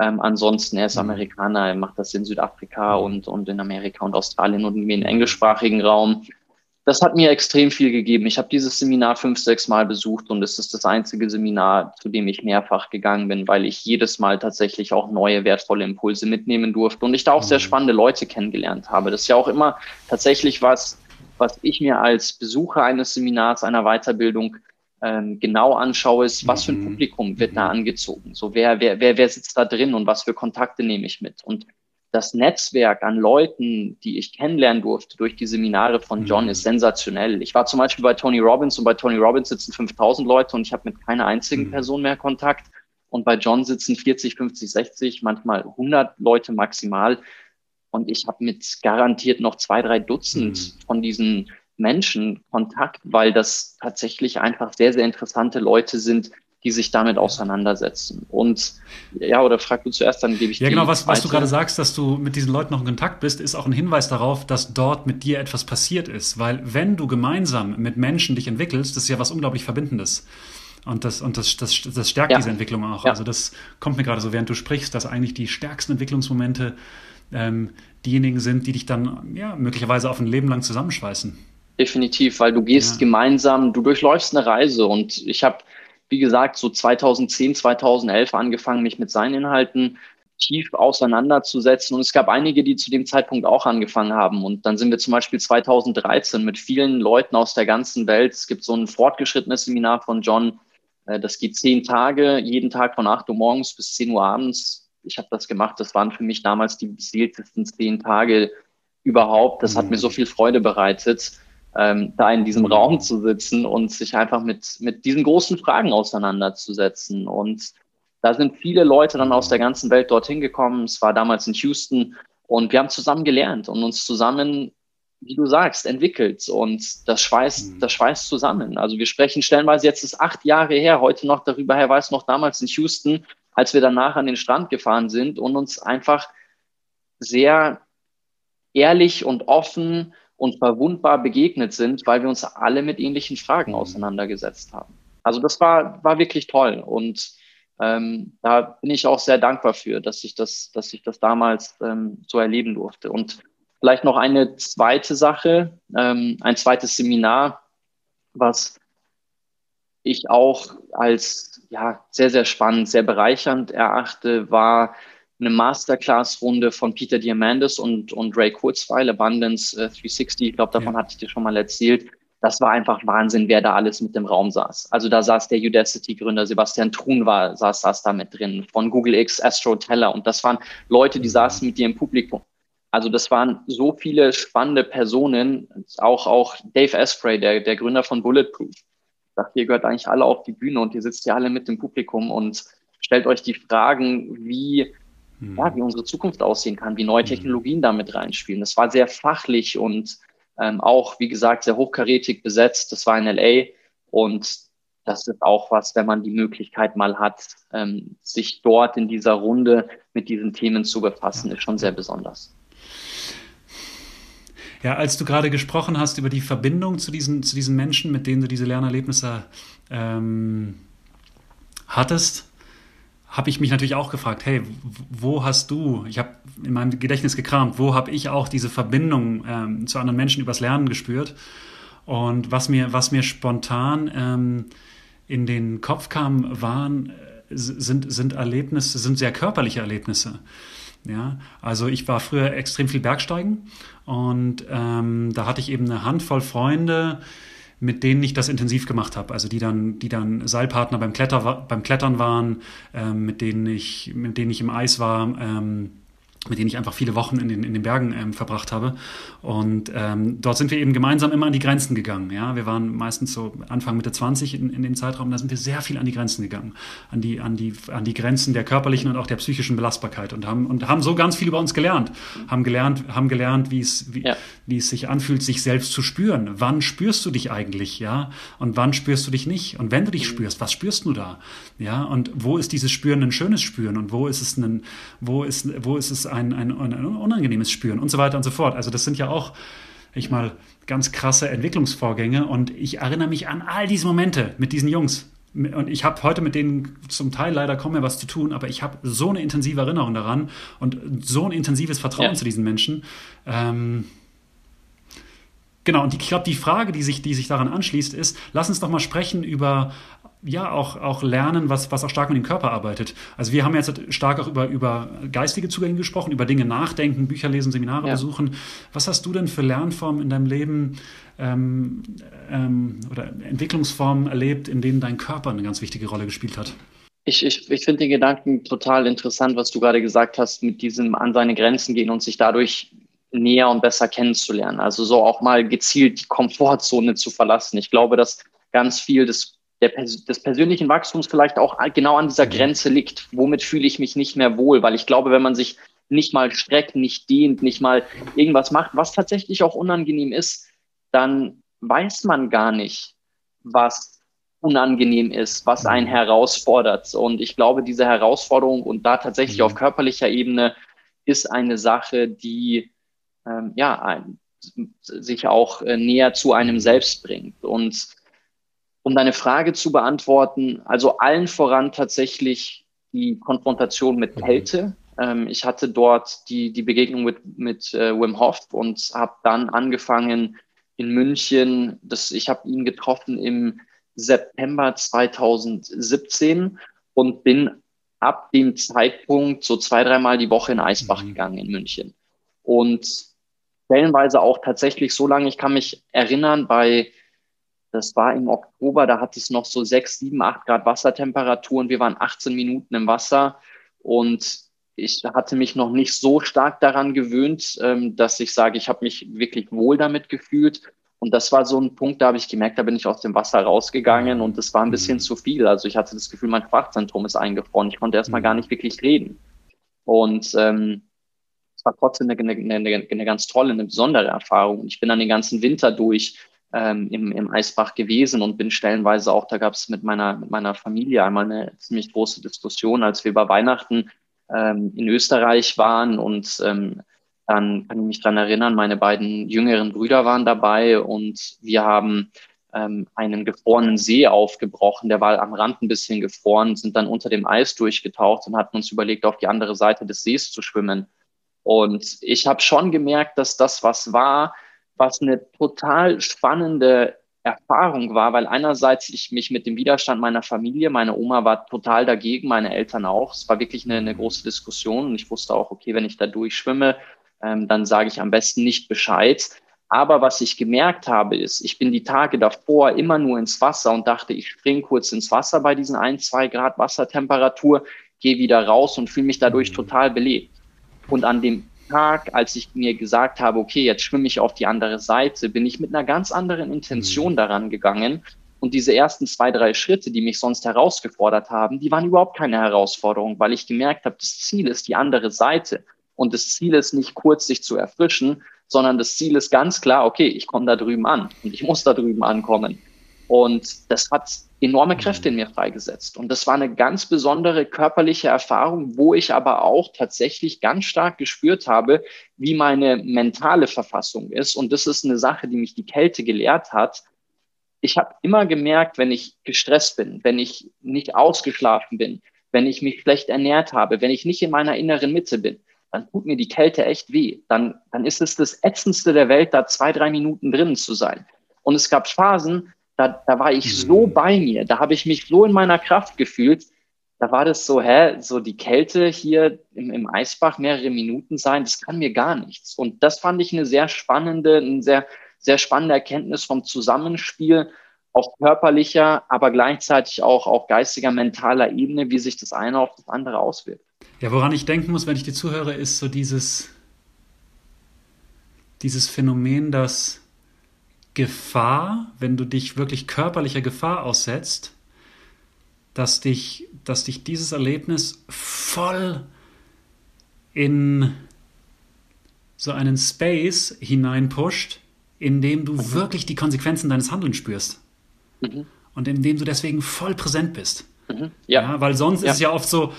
Ähm, ansonsten, er ist mhm. Amerikaner, er macht das in Südafrika und, und in Amerika und Australien und im englischsprachigen Raum. Das hat mir extrem viel gegeben. Ich habe dieses Seminar fünf, sechs Mal besucht und es ist das einzige Seminar, zu dem ich mehrfach gegangen bin, weil ich jedes Mal tatsächlich auch neue, wertvolle Impulse mitnehmen durfte und ich da auch sehr mhm. spannende Leute kennengelernt habe. Das ist ja auch immer tatsächlich was, was ich mir als Besucher eines Seminars, einer Weiterbildung ähm, genau anschaue, ist, was für ein mhm. Publikum wird da mhm. angezogen? So, wer, wer, wer, wer sitzt da drin und was für Kontakte nehme ich mit? Und das Netzwerk an Leuten, die ich kennenlernen durfte durch die Seminare von John, mhm. ist sensationell. Ich war zum Beispiel bei Tony Robbins und bei Tony Robbins sitzen 5000 Leute und ich habe mit keiner einzigen Person mehr Kontakt. Und bei John sitzen 40, 50, 60, manchmal 100 Leute maximal. Und ich habe mit garantiert noch zwei, drei Dutzend mhm. von diesen Menschen Kontakt, weil das tatsächlich einfach sehr, sehr interessante Leute sind, die sich damit auseinandersetzen. Und ja, oder frag du zuerst, dann gebe ich dir. Ja, genau, was, was du gerade sagst, dass du mit diesen Leuten noch in Kontakt bist, ist auch ein Hinweis darauf, dass dort mit dir etwas passiert ist. Weil wenn du gemeinsam mit Menschen dich entwickelst, das ist ja was unglaublich Verbindendes. Und das, und das, das, das stärkt ja. diese Entwicklung auch. Ja. Also das kommt mir gerade so, während du sprichst, dass eigentlich die stärksten Entwicklungsmomente ähm, diejenigen sind, die dich dann ja, möglicherweise auf ein Leben lang zusammenschweißen. Definitiv, weil du gehst ja. gemeinsam, du durchläufst eine Reise und ich habe, wie gesagt, so 2010, 2011 angefangen, mich mit seinen Inhalten tief auseinanderzusetzen. Und es gab einige, die zu dem Zeitpunkt auch angefangen haben. Und dann sind wir zum Beispiel 2013 mit vielen Leuten aus der ganzen Welt. Es gibt so ein fortgeschrittenes Seminar von John. Äh, das geht zehn Tage, jeden Tag von 8 Uhr morgens bis 10 Uhr abends. Ich habe das gemacht. Das waren für mich damals die beseeltesten zehn Tage überhaupt. Das hat mir so viel Freude bereitet ähm, da in diesem Raum zu sitzen und sich einfach mit, mit diesen großen Fragen auseinanderzusetzen. Und da sind viele Leute dann aus der ganzen Welt dorthin gekommen. Es war damals in Houston und wir haben zusammen gelernt und uns zusammen, wie du sagst, entwickelt. Und das schweißt, mhm. das schweißt zusammen. Also wir sprechen stellenweise jetzt ist acht Jahre her, heute noch darüber her, weiß noch damals in Houston, als wir danach an den Strand gefahren sind und uns einfach sehr ehrlich und offen und verwundbar begegnet sind, weil wir uns alle mit ähnlichen Fragen mhm. auseinandergesetzt haben. Also das war, war wirklich toll und ähm, da bin ich auch sehr dankbar für, dass ich das, dass ich das damals ähm, so erleben durfte. Und vielleicht noch eine zweite Sache, ähm, ein zweites Seminar, was ich auch als ja, sehr, sehr spannend, sehr bereichernd erachte, war eine Masterclass-Runde von Peter Diamandis und, und Ray Kurzweil, Abundance äh, 360. Ich glaube, davon ja. hatte ich dir schon mal erzählt. Das war einfach Wahnsinn, wer da alles mit dem Raum saß. Also da saß der Udacity-Gründer Sebastian Trun war, saß, saß da mit drin, von Google X, Astro Teller. Und das waren Leute, die mhm. saßen mit dir im Publikum. Also das waren so viele spannende Personen, auch, auch Dave Asprey, der, der Gründer von Bulletproof. Ich dachte, ihr gehört eigentlich alle auf die Bühne und ihr sitzt ja alle mit dem Publikum und stellt euch die Fragen, wie ja, wie unsere Zukunft aussehen kann, wie neue mhm. Technologien damit reinspielen. Das war sehr fachlich und ähm, auch, wie gesagt, sehr hochkarätig besetzt. Das war in LA und das ist auch was, wenn man die Möglichkeit mal hat, ähm, sich dort in dieser Runde mit diesen Themen zu befassen, ist schon sehr besonders. Ja, als du gerade gesprochen hast über die Verbindung zu diesen, zu diesen Menschen, mit denen du diese Lernerlebnisse ähm, hattest, habe ich mich natürlich auch gefragt, hey, wo hast du, ich habe in meinem Gedächtnis gekramt, wo habe ich auch diese Verbindung ähm, zu anderen Menschen übers Lernen gespürt? Und was mir, was mir spontan ähm, in den Kopf kam, waren sind, sind Erlebnisse, sind sehr körperliche Erlebnisse. Ja, also ich war früher extrem viel Bergsteigen und ähm, da hatte ich eben eine Handvoll Freunde, mit denen ich das intensiv gemacht habe. Also die dann, die dann Seilpartner beim, Kletter, beim Klettern waren, ähm, mit denen ich, mit denen ich im Eis war. Ähm, mit denen ich einfach viele Wochen in den, in den Bergen ähm, verbracht habe. Und ähm, dort sind wir eben gemeinsam immer an die Grenzen gegangen. Ja? Wir waren meistens so Anfang, Mitte 20 in, in dem Zeitraum, da sind wir sehr viel an die Grenzen gegangen. An die, an, die, an die Grenzen der körperlichen und auch der psychischen Belastbarkeit und haben, und haben so ganz viel über uns gelernt. Haben gelernt, haben gelernt wie, es, wie, ja. wie es sich anfühlt, sich selbst zu spüren. Wann spürst du dich eigentlich? Ja? Und wann spürst du dich nicht? Und wenn du dich spürst, was spürst du da? Ja? Und wo ist dieses Spüren ein schönes Spüren? Und wo ist es ein, wo ist, wo ist es ein, ein, ein unangenehmes Spüren und so weiter und so fort. Also das sind ja auch, ich mal, ganz krasse Entwicklungsvorgänge und ich erinnere mich an all diese Momente mit diesen Jungs. Und ich habe heute mit denen zum Teil leider kaum mehr was zu tun, aber ich habe so eine intensive Erinnerung daran und so ein intensives Vertrauen ja. zu diesen Menschen. Ähm, genau, und ich glaube, die Frage, die sich, die sich daran anschließt, ist, lass uns doch mal sprechen über ja auch, auch lernen, was, was auch stark mit dem Körper arbeitet. Also wir haben jetzt stark auch über, über geistige Zugänge gesprochen, über Dinge nachdenken, Bücher lesen, Seminare ja. besuchen. Was hast du denn für Lernformen in deinem Leben ähm, ähm, oder Entwicklungsformen erlebt, in denen dein Körper eine ganz wichtige Rolle gespielt hat? Ich, ich, ich finde den Gedanken total interessant, was du gerade gesagt hast, mit diesem an seine Grenzen gehen und sich dadurch näher und besser kennenzulernen. Also so auch mal gezielt die Komfortzone zu verlassen. Ich glaube, dass ganz viel des der, des persönlichen Wachstums vielleicht auch genau an dieser mhm. Grenze liegt. Womit fühle ich mich nicht mehr wohl? Weil ich glaube, wenn man sich nicht mal streckt, nicht dehnt, nicht mal irgendwas macht, was tatsächlich auch unangenehm ist, dann weiß man gar nicht, was unangenehm ist, was einen mhm. herausfordert. Und ich glaube, diese Herausforderung und da tatsächlich auf mhm. körperlicher Ebene ist eine Sache, die ähm, ja ein, sich auch äh, näher zu einem selbst bringt. Und um deine Frage zu beantworten, also allen voran tatsächlich die Konfrontation mit mhm. Kälte. Ähm, ich hatte dort die, die Begegnung mit, mit äh, Wim Hof und habe dann angefangen in München. Das, ich habe ihn getroffen im September 2017 und bin ab dem Zeitpunkt so zwei, dreimal die Woche in Eisbach mhm. gegangen in München. Und stellenweise auch tatsächlich so lange, ich kann mich erinnern, bei das war im Oktober, da hat es noch so sechs, sieben, acht Grad Wassertemperatur und wir waren 18 Minuten im Wasser und ich hatte mich noch nicht so stark daran gewöhnt, ähm, dass ich sage, ich habe mich wirklich wohl damit gefühlt. Und das war so ein Punkt, da habe ich gemerkt, da bin ich aus dem Wasser rausgegangen und das war ein bisschen mhm. zu viel. Also ich hatte das Gefühl, mein Sprachzentrum ist eingefroren. Ich konnte erstmal mhm. gar nicht wirklich reden. Und ähm, es war trotzdem eine, eine, eine, eine ganz tolle, eine besondere Erfahrung. Ich bin dann den ganzen Winter durch ähm, im, im Eisbach gewesen und bin stellenweise auch, da gab es mit meiner, mit meiner Familie einmal eine ziemlich große Diskussion, als wir über Weihnachten ähm, in Österreich waren und ähm, dann kann ich mich dran erinnern, meine beiden jüngeren Brüder waren dabei und wir haben ähm, einen gefrorenen See aufgebrochen. Der war am Rand ein bisschen gefroren, sind dann unter dem Eis durchgetaucht und hatten uns überlegt, auf die andere Seite des Sees zu schwimmen. Und ich habe schon gemerkt, dass das was war, was eine total spannende Erfahrung war, weil einerseits ich mich mit dem Widerstand meiner Familie, meine Oma war total dagegen, meine Eltern auch. Es war wirklich eine, eine große Diskussion und ich wusste auch, okay, wenn ich da durchschwimme, ähm, dann sage ich am besten nicht Bescheid. Aber was ich gemerkt habe, ist, ich bin die Tage davor immer nur ins Wasser und dachte, ich springe kurz ins Wasser bei diesen ein, zwei Grad Wassertemperatur, gehe wieder raus und fühle mich dadurch mhm. total belebt. Und an dem Tag, als ich mir gesagt habe, okay, jetzt schwimme ich auf die andere Seite, bin ich mit einer ganz anderen Intention mhm. daran gegangen. Und diese ersten zwei, drei Schritte, die mich sonst herausgefordert haben, die waren überhaupt keine Herausforderung, weil ich gemerkt habe, das Ziel ist die andere Seite. Und das Ziel ist nicht kurz sich zu erfrischen, sondern das Ziel ist ganz klar, okay, ich komme da drüben an und ich muss da drüben ankommen. Und das hat enorme mhm. Kräfte in mir freigesetzt. Und das war eine ganz besondere körperliche Erfahrung, wo ich aber auch tatsächlich ganz stark gespürt habe, wie meine mentale Verfassung ist. Und das ist eine Sache, die mich die Kälte gelehrt hat. Ich habe immer gemerkt, wenn ich gestresst bin, wenn ich nicht ausgeschlafen bin, wenn ich mich schlecht ernährt habe, wenn ich nicht in meiner inneren Mitte bin, dann tut mir die Kälte echt weh. Dann, dann ist es das Ätzendste der Welt, da zwei, drei Minuten drinnen zu sein. Und es gab Phasen, da, da war ich so mhm. bei mir, da habe ich mich so in meiner Kraft gefühlt, da war das so, hä, so die Kälte hier im, im Eisbach mehrere Minuten sein, das kann mir gar nichts. Und das fand ich eine sehr spannende, eine sehr, sehr spannende Erkenntnis vom Zusammenspiel auf körperlicher, aber gleichzeitig auch auf geistiger, mentaler Ebene, wie sich das eine auf das andere auswirkt. Ja, woran ich denken muss, wenn ich dir zuhöre, ist so dieses, dieses Phänomen, dass Gefahr, wenn du dich wirklich körperlicher Gefahr aussetzt, dass dich, dass dich dieses Erlebnis voll in so einen Space hineinpusht, in dem du mhm. wirklich die Konsequenzen deines Handelns spürst. Mhm. Und in dem du deswegen voll präsent bist. Mhm. Ja. ja. Weil sonst ja. ist es ja oft so,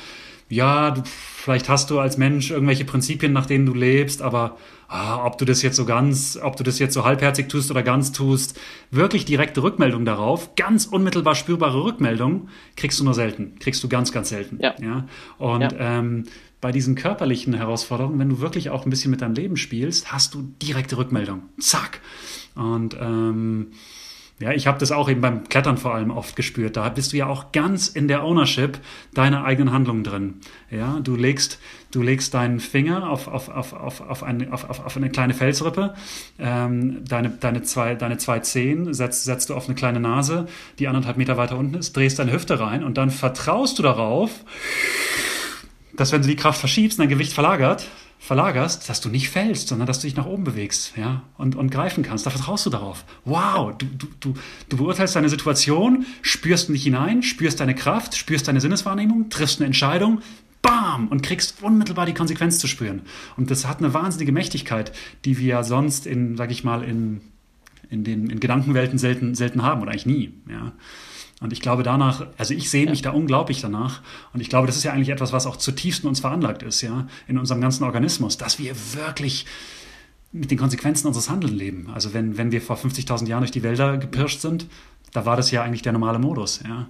ja, du, vielleicht hast du als Mensch irgendwelche Prinzipien, nach denen du lebst, aber ah, ob du das jetzt so ganz, ob du das jetzt so halbherzig tust oder ganz tust, wirklich direkte Rückmeldung darauf, ganz unmittelbar spürbare Rückmeldung, kriegst du nur selten, kriegst du ganz, ganz selten. Ja. ja? Und ja. Ähm, bei diesen körperlichen Herausforderungen, wenn du wirklich auch ein bisschen mit deinem Leben spielst, hast du direkte Rückmeldung. Zack. Und ähm, ja, ich habe das auch eben beim Klettern vor allem oft gespürt. Da bist du ja auch ganz in der Ownership deiner eigenen Handlungen drin. Ja, du legst, du legst deinen Finger auf, auf, auf, auf, auf, eine, auf, auf eine kleine Felsrippe, ähm, deine, deine, zwei, deine zwei Zehen setzt, setzt du auf eine kleine Nase, die anderthalb Meter weiter unten ist, drehst deine Hüfte rein und dann vertraust du darauf, dass wenn du die Kraft verschiebst, dein Gewicht verlagert, verlagerst, dass du nicht fällst, sondern dass du dich nach oben bewegst ja, und, und greifen kannst. Da vertraust du darauf. Wow, du, du, du, du beurteilst deine Situation, spürst nicht hinein, spürst deine Kraft, spürst deine Sinneswahrnehmung, triffst eine Entscheidung, bam, und kriegst unmittelbar die Konsequenz zu spüren. Und das hat eine wahnsinnige Mächtigkeit, die wir ja sonst in, sag ich mal, in, in den in Gedankenwelten selten, selten haben oder eigentlich nie. Ja. Und ich glaube danach, also ich sehe mich da unglaublich danach. Und ich glaube, das ist ja eigentlich etwas, was auch zutiefst in uns veranlagt ist, ja, in unserem ganzen Organismus, dass wir wirklich mit den Konsequenzen unseres Handelns leben. Also wenn, wenn wir vor 50.000 Jahren durch die Wälder gepirscht sind, da war das ja eigentlich der normale Modus, ja.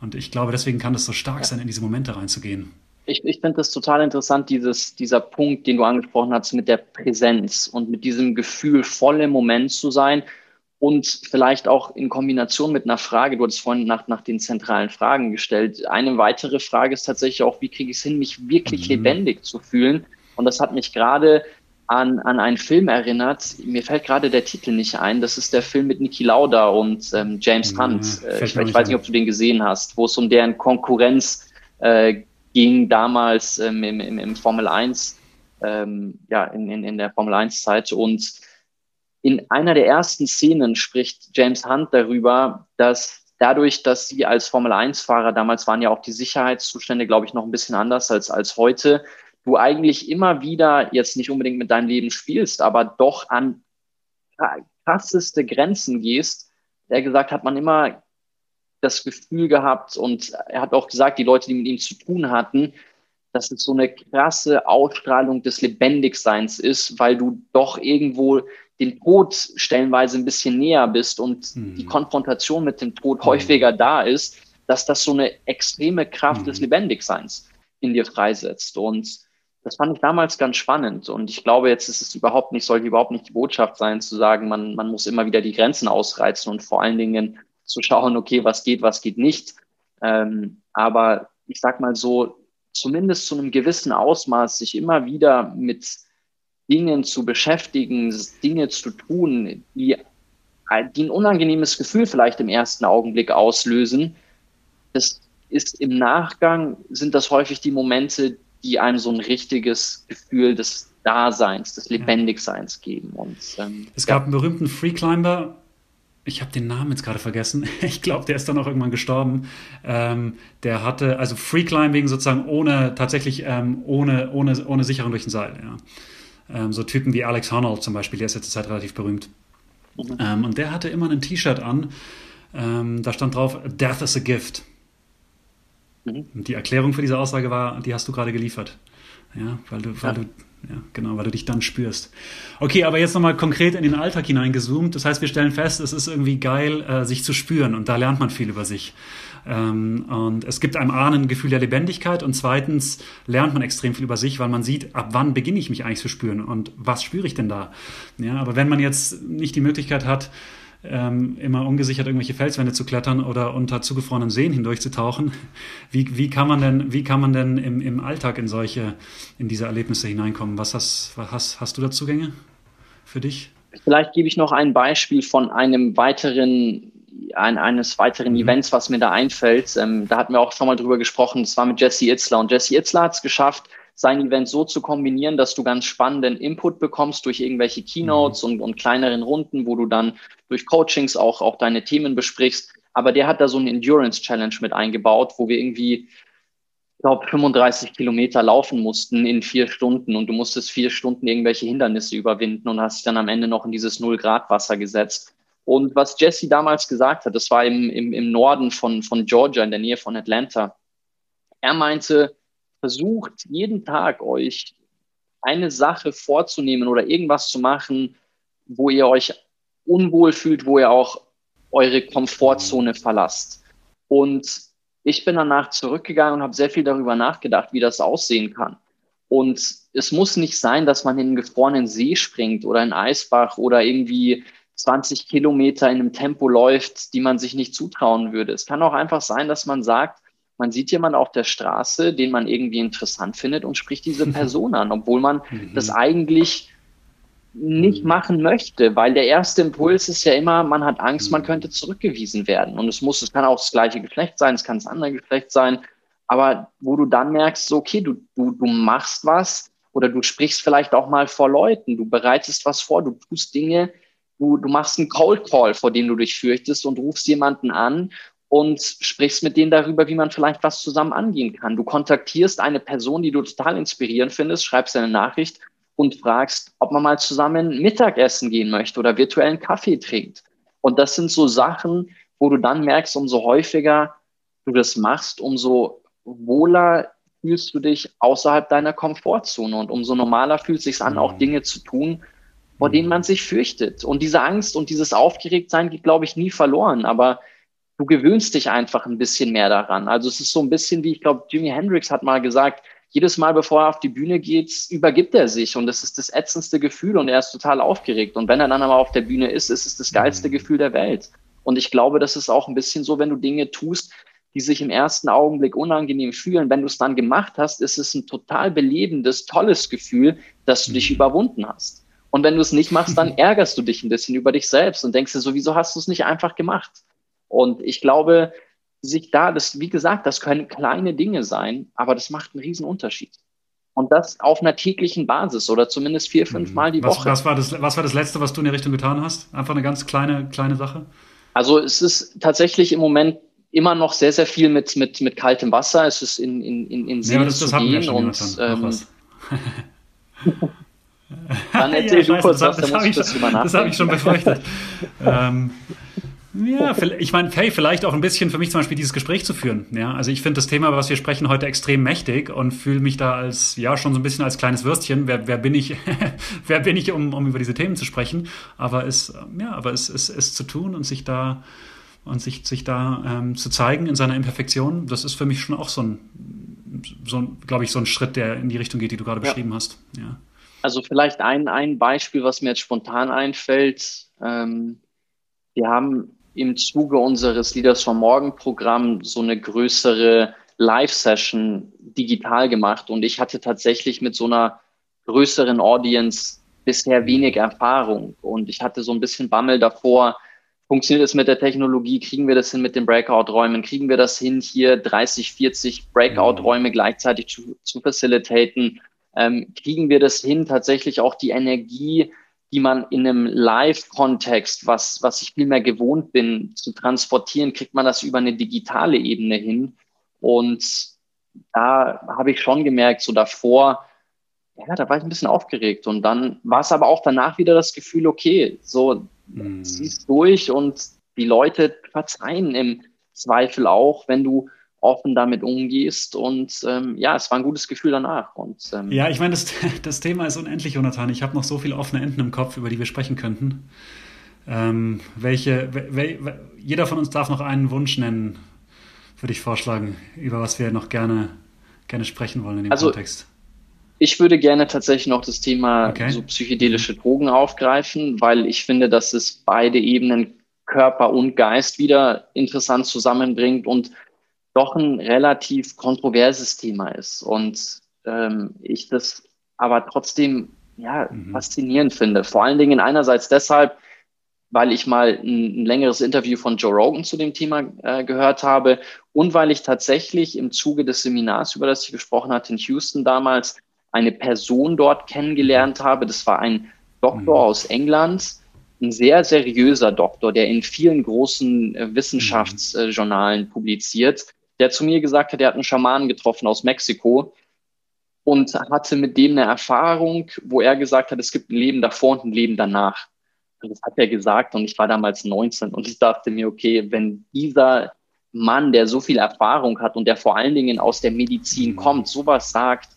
Und ich glaube, deswegen kann das so stark sein, in diese Momente reinzugehen. Ich, ich finde das total interessant, dieses, dieser Punkt, den du angesprochen hast, mit der Präsenz und mit diesem Gefühl, voll im Moment zu sein und vielleicht auch in Kombination mit einer Frage, du hattest vorhin nach, nach den zentralen Fragen gestellt. Eine weitere Frage ist tatsächlich auch, wie kriege ich es hin, mich wirklich mhm. lebendig zu fühlen? Und das hat mich gerade an, an einen Film erinnert. Mir fällt gerade der Titel nicht ein. Das ist der Film mit Niki Lauda und ähm, James Hunt. Ja, ich, ich weiß nicht, ob du den gesehen hast, wo es um deren Konkurrenz äh, ging damals ähm, im, im, im Formel 1, ähm, ja, in, in, in der Formel 1 Zeit. Und in einer der ersten Szenen spricht James Hunt darüber, dass dadurch, dass sie als Formel-1-Fahrer, damals waren ja auch die Sicherheitszustände, glaube ich, noch ein bisschen anders als, als heute, du eigentlich immer wieder jetzt nicht unbedingt mit deinem Leben spielst, aber doch an krasseste Grenzen gehst. Er gesagt hat man immer das Gefühl gehabt und er hat auch gesagt, die Leute, die mit ihm zu tun hatten, dass es so eine krasse Ausstrahlung des Lebendigseins ist, weil du doch irgendwo dem Tod stellenweise ein bisschen näher bist und mhm. die Konfrontation mit dem Tod häufiger da ist, dass das so eine extreme Kraft mhm. des Lebendigseins in dir freisetzt. Und das fand ich damals ganz spannend. Und ich glaube, jetzt ist es überhaupt nicht, sollte überhaupt nicht die Botschaft sein, zu sagen, man, man muss immer wieder die Grenzen ausreizen und vor allen Dingen zu schauen, okay, was geht, was geht nicht. Ähm, aber ich sag mal so, zumindest zu einem gewissen Ausmaß sich immer wieder mit Dingen zu beschäftigen, Dinge zu tun, die, die ein unangenehmes Gefühl vielleicht im ersten Augenblick auslösen, das ist im Nachgang, sind das häufig die Momente, die einem so ein richtiges Gefühl des Daseins, des Lebendigseins geben. Und, ähm, es gab ja. einen berühmten Freeclimber, ich habe den Namen jetzt gerade vergessen. Ich glaube, der ist dann auch irgendwann gestorben. Ähm, der hatte also Freeclimbing sozusagen ohne tatsächlich ähm, ohne ohne ohne Sicherung durch ein Seil. Ja. Ähm, so Typen wie Alex Honnold zum Beispiel, der ist jetzt Zeit relativ berühmt. Mhm. Ähm, und der hatte immer ein T-Shirt an, ähm, da stand drauf, Death is a Gift. Mhm. Und die Erklärung für diese Aussage war, die hast du gerade geliefert. Ja, weil du, weil ja. du, ja, genau, weil du dich dann spürst. Okay, aber jetzt nochmal konkret in den Alltag hineingezoomt. Das heißt, wir stellen fest, es ist irgendwie geil, äh, sich zu spüren und da lernt man viel über sich. Ähm, und es gibt einem A ein Gefühl der Lebendigkeit und zweitens lernt man extrem viel über sich, weil man sieht, ab wann beginne ich mich eigentlich zu spüren und was spüre ich denn da. Ja, aber wenn man jetzt nicht die Möglichkeit hat, ähm, immer ungesichert irgendwelche Felswände zu klettern oder unter zugefrorenen Seen hindurchzutauchen. Wie, wie kann man denn, wie kann man denn im, im Alltag in solche, in diese Erlebnisse hineinkommen? Was hast, hast, hast du da Zugänge für dich? Vielleicht gebe ich noch ein Beispiel von einem weiteren ein, eines weiteren mhm. Events, was mir da einfällt. Ähm, da hatten wir auch schon mal drüber gesprochen. Das war mit Jesse Itzler. Und Jesse Itzler hat es geschafft, sein Event so zu kombinieren, dass du ganz spannenden Input bekommst durch irgendwelche Keynotes mhm. und, und kleineren Runden, wo du dann durch Coachings auch, auch deine Themen besprichst. Aber der hat da so eine Endurance Challenge mit eingebaut, wo wir irgendwie, ich glaube, 35 Kilometer laufen mussten in vier Stunden und du musstest vier Stunden irgendwelche Hindernisse überwinden und hast dich dann am Ende noch in dieses Null-Grad-Wasser gesetzt. Und was Jesse damals gesagt hat, das war im, im, im Norden von, von Georgia, in der Nähe von Atlanta. Er meinte, versucht jeden Tag euch eine Sache vorzunehmen oder irgendwas zu machen, wo ihr euch unwohl fühlt, wo ihr auch eure Komfortzone verlasst. Und ich bin danach zurückgegangen und habe sehr viel darüber nachgedacht, wie das aussehen kann. Und es muss nicht sein, dass man in einen gefrorenen See springt oder in Eisbach oder irgendwie 20 Kilometer in einem Tempo läuft, die man sich nicht zutrauen würde. Es kann auch einfach sein, dass man sagt, man sieht jemanden auf der Straße, den man irgendwie interessant findet und spricht diese Person an, obwohl man mhm. das eigentlich nicht mhm. machen möchte, weil der erste Impuls ist ja immer, man hat Angst, man mhm. könnte zurückgewiesen werden. Und es muss, es kann auch das gleiche Geschlecht sein, es kann das andere Geschlecht sein, aber wo du dann merkst, so, okay, du, du, du machst was oder du sprichst vielleicht auch mal vor Leuten, du bereitest was vor, du tust Dinge, Du, du machst einen Cold Call, vor dem du dich fürchtest und rufst jemanden an und sprichst mit denen darüber, wie man vielleicht was zusammen angehen kann. Du kontaktierst eine Person, die du total inspirierend findest, schreibst eine Nachricht und fragst, ob man mal zusammen Mittagessen gehen möchte oder virtuellen Kaffee trinkt. Und das sind so Sachen, wo du dann merkst, umso häufiger du das machst, umso wohler fühlst du dich außerhalb deiner Komfortzone und umso normaler fühlt es sich an, auch mhm. Dinge zu tun, vor denen man sich fürchtet. Und diese Angst und dieses Aufgeregtsein geht, glaube ich, nie verloren. Aber du gewöhnst dich einfach ein bisschen mehr daran. Also es ist so ein bisschen wie, ich glaube, Jimi Hendrix hat mal gesagt, jedes Mal, bevor er auf die Bühne geht, übergibt er sich. Und das ist das ätzendste Gefühl und er ist total aufgeregt. Und wenn er dann aber auf der Bühne ist, ist es das geilste mhm. Gefühl der Welt. Und ich glaube, das ist auch ein bisschen so, wenn du Dinge tust, die sich im ersten Augenblick unangenehm fühlen. Wenn du es dann gemacht hast, ist es ein total belebendes, tolles Gefühl, dass du dich mhm. überwunden hast. Und wenn du es nicht machst, dann ärgerst du dich ein bisschen über dich selbst und denkst dir so, wieso hast du es nicht einfach gemacht? Und ich glaube, sich da, das, wie gesagt, das können kleine Dinge sein, aber das macht einen riesen Unterschied. Und das auf einer täglichen Basis oder zumindest vier, fünf mhm. Mal die was, Woche. Was war, das, was war das Letzte, was du in der Richtung getan hast? Einfach eine ganz kleine, kleine Sache? Also es ist tatsächlich im Moment immer noch sehr, sehr viel mit, mit, mit kaltem Wasser. Es ist in, in, in, in Seen ja, das, das zu gehen und ähm, Dann erzähl ja, du kurz was, das, habe ich, hab ich schon befürchtet. ähm, ja, ich meine, hey, vielleicht auch ein bisschen für mich zum Beispiel dieses Gespräch zu führen. Ja, also ich finde das Thema, was wir sprechen, heute extrem mächtig und fühle mich da als, ja, schon so ein bisschen als kleines Würstchen. Wer, wer bin ich, wer bin ich, um, um über diese Themen zu sprechen? Aber es, ja, aber es, es, es zu tun und sich da, und sich, sich da ähm, zu zeigen in seiner Imperfektion, das ist für mich schon auch so ein, so glaube ich, so ein Schritt, der in die Richtung geht, die du gerade ja. beschrieben hast. Ja. Also vielleicht ein, ein Beispiel, was mir jetzt spontan einfällt. Ähm, wir haben im Zuge unseres Leaders vom Morgen Programm so eine größere Live-Session digital gemacht. Und ich hatte tatsächlich mit so einer größeren Audience bisher wenig Erfahrung. Und ich hatte so ein bisschen Bammel davor, funktioniert es mit der Technologie, kriegen wir das hin mit den Breakout-Räumen, kriegen wir das hin, hier 30, 40 Breakout-Räume gleichzeitig zu, zu facilitaten ähm, kriegen wir das hin, tatsächlich auch die Energie, die man in einem Live-Kontext, was, was ich viel mehr gewohnt bin, zu transportieren, kriegt man das über eine digitale Ebene hin. Und da habe ich schon gemerkt, so davor, ja, da war ich ein bisschen aufgeregt. Und dann war es aber auch danach wieder das Gefühl, okay, so mhm. ziehst durch und die Leute verzeihen im Zweifel auch, wenn du offen damit umgehst. Und ähm, ja, es war ein gutes Gefühl danach. Und, ähm, ja, ich meine, das, das Thema ist unendlich, Jonathan. Ich habe noch so viele offene Enden im Kopf, über die wir sprechen könnten. Ähm, welche, wel, jeder von uns darf noch einen Wunsch nennen, würde ich vorschlagen, über was wir noch gerne, gerne sprechen wollen in dem also, Kontext. Ich würde gerne tatsächlich noch das Thema okay. so psychedelische Drogen aufgreifen, weil ich finde, dass es beide Ebenen Körper und Geist wieder interessant zusammenbringt und doch ein relativ kontroverses Thema ist. Und ähm, ich das aber trotzdem ja, mhm. faszinierend finde. Vor allen Dingen einerseits deshalb, weil ich mal ein, ein längeres Interview von Joe Rogan zu dem Thema äh, gehört habe und weil ich tatsächlich im Zuge des Seminars, über das ich gesprochen hatte in Houston damals, eine Person dort kennengelernt habe. Das war ein Doktor mhm. aus England, ein sehr seriöser Doktor, der in vielen großen äh, Wissenschaftsjournalen mhm. publiziert, der zu mir gesagt hat, er hat einen Schamanen getroffen aus Mexiko und hatte mit dem eine Erfahrung, wo er gesagt hat, es gibt ein Leben davor und ein Leben danach. Und das hat er gesagt und ich war damals 19 und ich dachte mir, okay, wenn dieser Mann, der so viel Erfahrung hat und der vor allen Dingen aus der Medizin mhm. kommt, sowas sagt,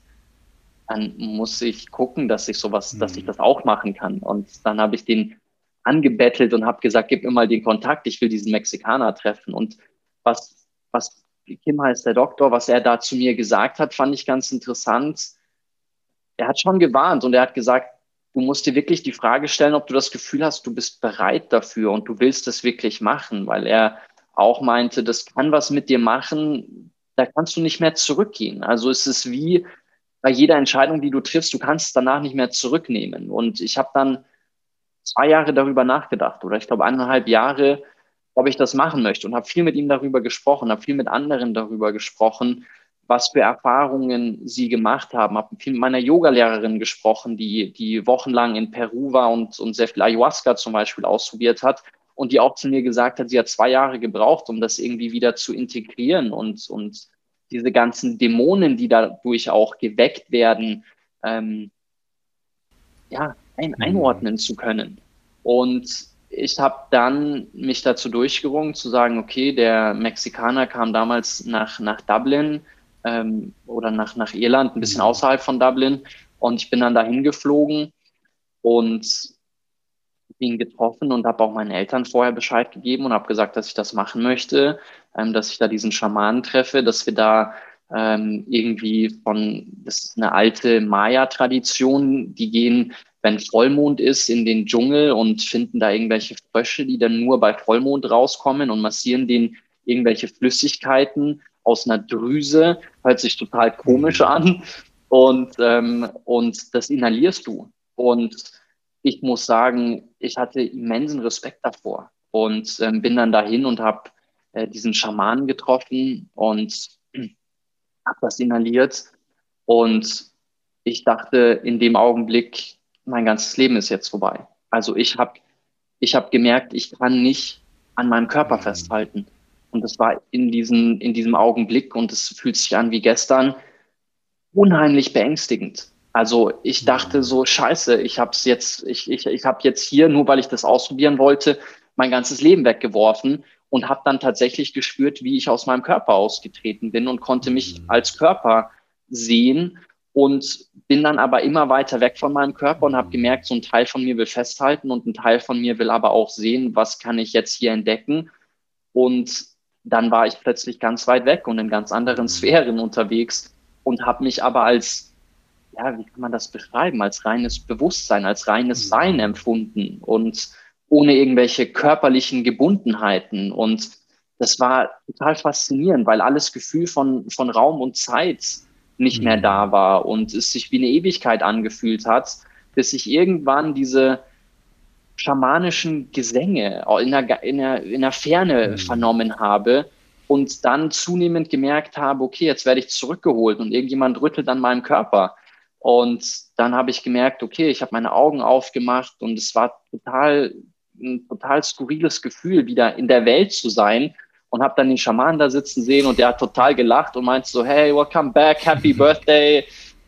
dann muss ich gucken, dass ich sowas, mhm. dass ich mhm. das auch machen kann. Und dann habe ich den angebettelt und habe gesagt, gib mir mal den Kontakt, ich will diesen Mexikaner treffen. Und was, was Kim heißt der Doktor, was er da zu mir gesagt hat, fand ich ganz interessant. Er hat schon gewarnt und er hat gesagt, du musst dir wirklich die Frage stellen, ob du das Gefühl hast, du bist bereit dafür und du willst das wirklich machen, weil er auch meinte, das kann was mit dir machen, da kannst du nicht mehr zurückgehen. Also es ist wie bei jeder Entscheidung, die du triffst, du kannst danach nicht mehr zurücknehmen. Und ich habe dann zwei Jahre darüber nachgedacht oder ich glaube eineinhalb Jahre, ob ich das machen möchte und habe viel mit ihm darüber gesprochen, habe viel mit anderen darüber gesprochen, was für Erfahrungen sie gemacht haben. Habe viel mit meiner Yogalehrerin gesprochen, die, die wochenlang in Peru war und, und sehr viel Ayahuasca zum Beispiel ausprobiert hat und die auch zu mir gesagt hat, sie hat zwei Jahre gebraucht, um das irgendwie wieder zu integrieren und, und diese ganzen Dämonen, die dadurch auch geweckt werden, ähm, ja, ein, mhm. einordnen zu können. Und ich habe dann mich dazu durchgerungen zu sagen, okay, der Mexikaner kam damals nach, nach Dublin ähm, oder nach, nach Irland, ein bisschen mhm. außerhalb von Dublin. Und ich bin dann dahin geflogen und ihn getroffen und habe auch meinen Eltern vorher Bescheid gegeben und habe gesagt, dass ich das machen möchte, ähm, dass ich da diesen Schamanen treffe, dass wir da ähm, irgendwie von, das ist eine alte Maya-Tradition, die gehen, wenn Vollmond ist, in den Dschungel und finden da irgendwelche Frösche, die dann nur bei Vollmond rauskommen und massieren denen irgendwelche Flüssigkeiten aus einer Drüse, hört sich total komisch an und, ähm, und das inhalierst du. Und ich muss sagen, ich hatte immensen Respekt davor und ähm, bin dann dahin und habe äh, diesen Schamanen getroffen und habe das inhaliert. Und ich dachte in dem Augenblick, mein ganzes Leben ist jetzt vorbei. Also ich habe ich hab gemerkt, ich kann nicht an meinem Körper festhalten. Und das war in, diesen, in diesem Augenblick, und es fühlt sich an wie gestern, unheimlich beängstigend. Also ich dachte so, scheiße, ich habe jetzt, ich, ich, ich habe jetzt hier, nur weil ich das ausprobieren wollte, mein ganzes Leben weggeworfen und habe dann tatsächlich gespürt, wie ich aus meinem Körper ausgetreten bin und konnte mich mhm. als Körper sehen und bin dann aber immer weiter weg von meinem Körper und habe mhm. gemerkt, so ein Teil von mir will festhalten und ein Teil von mir will aber auch sehen, was kann ich jetzt hier entdecken. Und dann war ich plötzlich ganz weit weg und in ganz anderen mhm. Sphären unterwegs und habe mich aber als ja, wie kann man das beschreiben, als reines Bewusstsein, als reines mhm. Sein empfunden und ohne irgendwelche körperlichen Gebundenheiten. Und das war total faszinierend, weil alles Gefühl von, von Raum und Zeit nicht mehr da mhm. war und es sich wie eine Ewigkeit angefühlt hat, bis ich irgendwann diese schamanischen Gesänge in der, in der, in der Ferne mhm. vernommen habe und dann zunehmend gemerkt habe, okay, jetzt werde ich zurückgeholt und irgendjemand rüttelt an meinem Körper. Und dann habe ich gemerkt, okay, ich habe meine Augen aufgemacht und es war total ein total skurriles Gefühl, wieder in der Welt zu sein und habe dann den Schaman da sitzen sehen und der hat total gelacht und meinte so, hey, welcome back, happy birthday.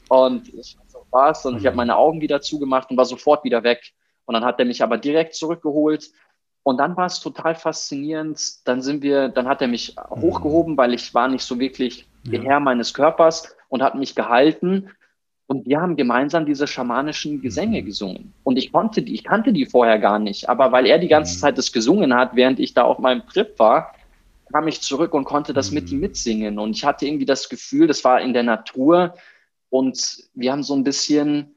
Und ich so was? Und ich habe meine Augen wieder zugemacht und war sofort wieder weg. Und dann hat er mich aber direkt zurückgeholt. Und dann war es total faszinierend, dann sind wir, dann hat er mich hochgehoben, weil ich war nicht so wirklich der Herr meines Körpers und hat mich gehalten. Und wir haben gemeinsam diese schamanischen Gesänge mhm. gesungen. Und ich konnte die, ich kannte die vorher gar nicht. Aber weil er die ganze mhm. Zeit das gesungen hat, während ich da auf meinem Trip war, kam ich zurück und konnte das mit ihm mhm. mitsingen. Und ich hatte irgendwie das Gefühl, das war in der Natur. Und wir haben so ein bisschen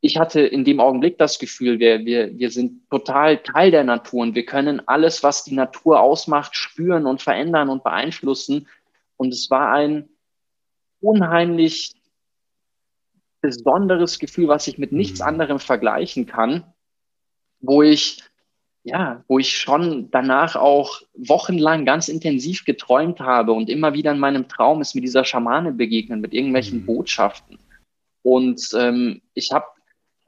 ich hatte in dem Augenblick das Gefühl, wir, wir, wir sind total Teil der Natur und wir können alles, was die Natur ausmacht, spüren und verändern und beeinflussen. Und es war ein unheimlich besonderes Gefühl, was ich mit nichts mhm. anderem vergleichen kann, wo ich ja, wo ich schon danach auch wochenlang ganz intensiv geträumt habe und immer wieder in meinem Traum ist mir dieser Schamane begegnet mit irgendwelchen mhm. Botschaften. Und ähm, ich habe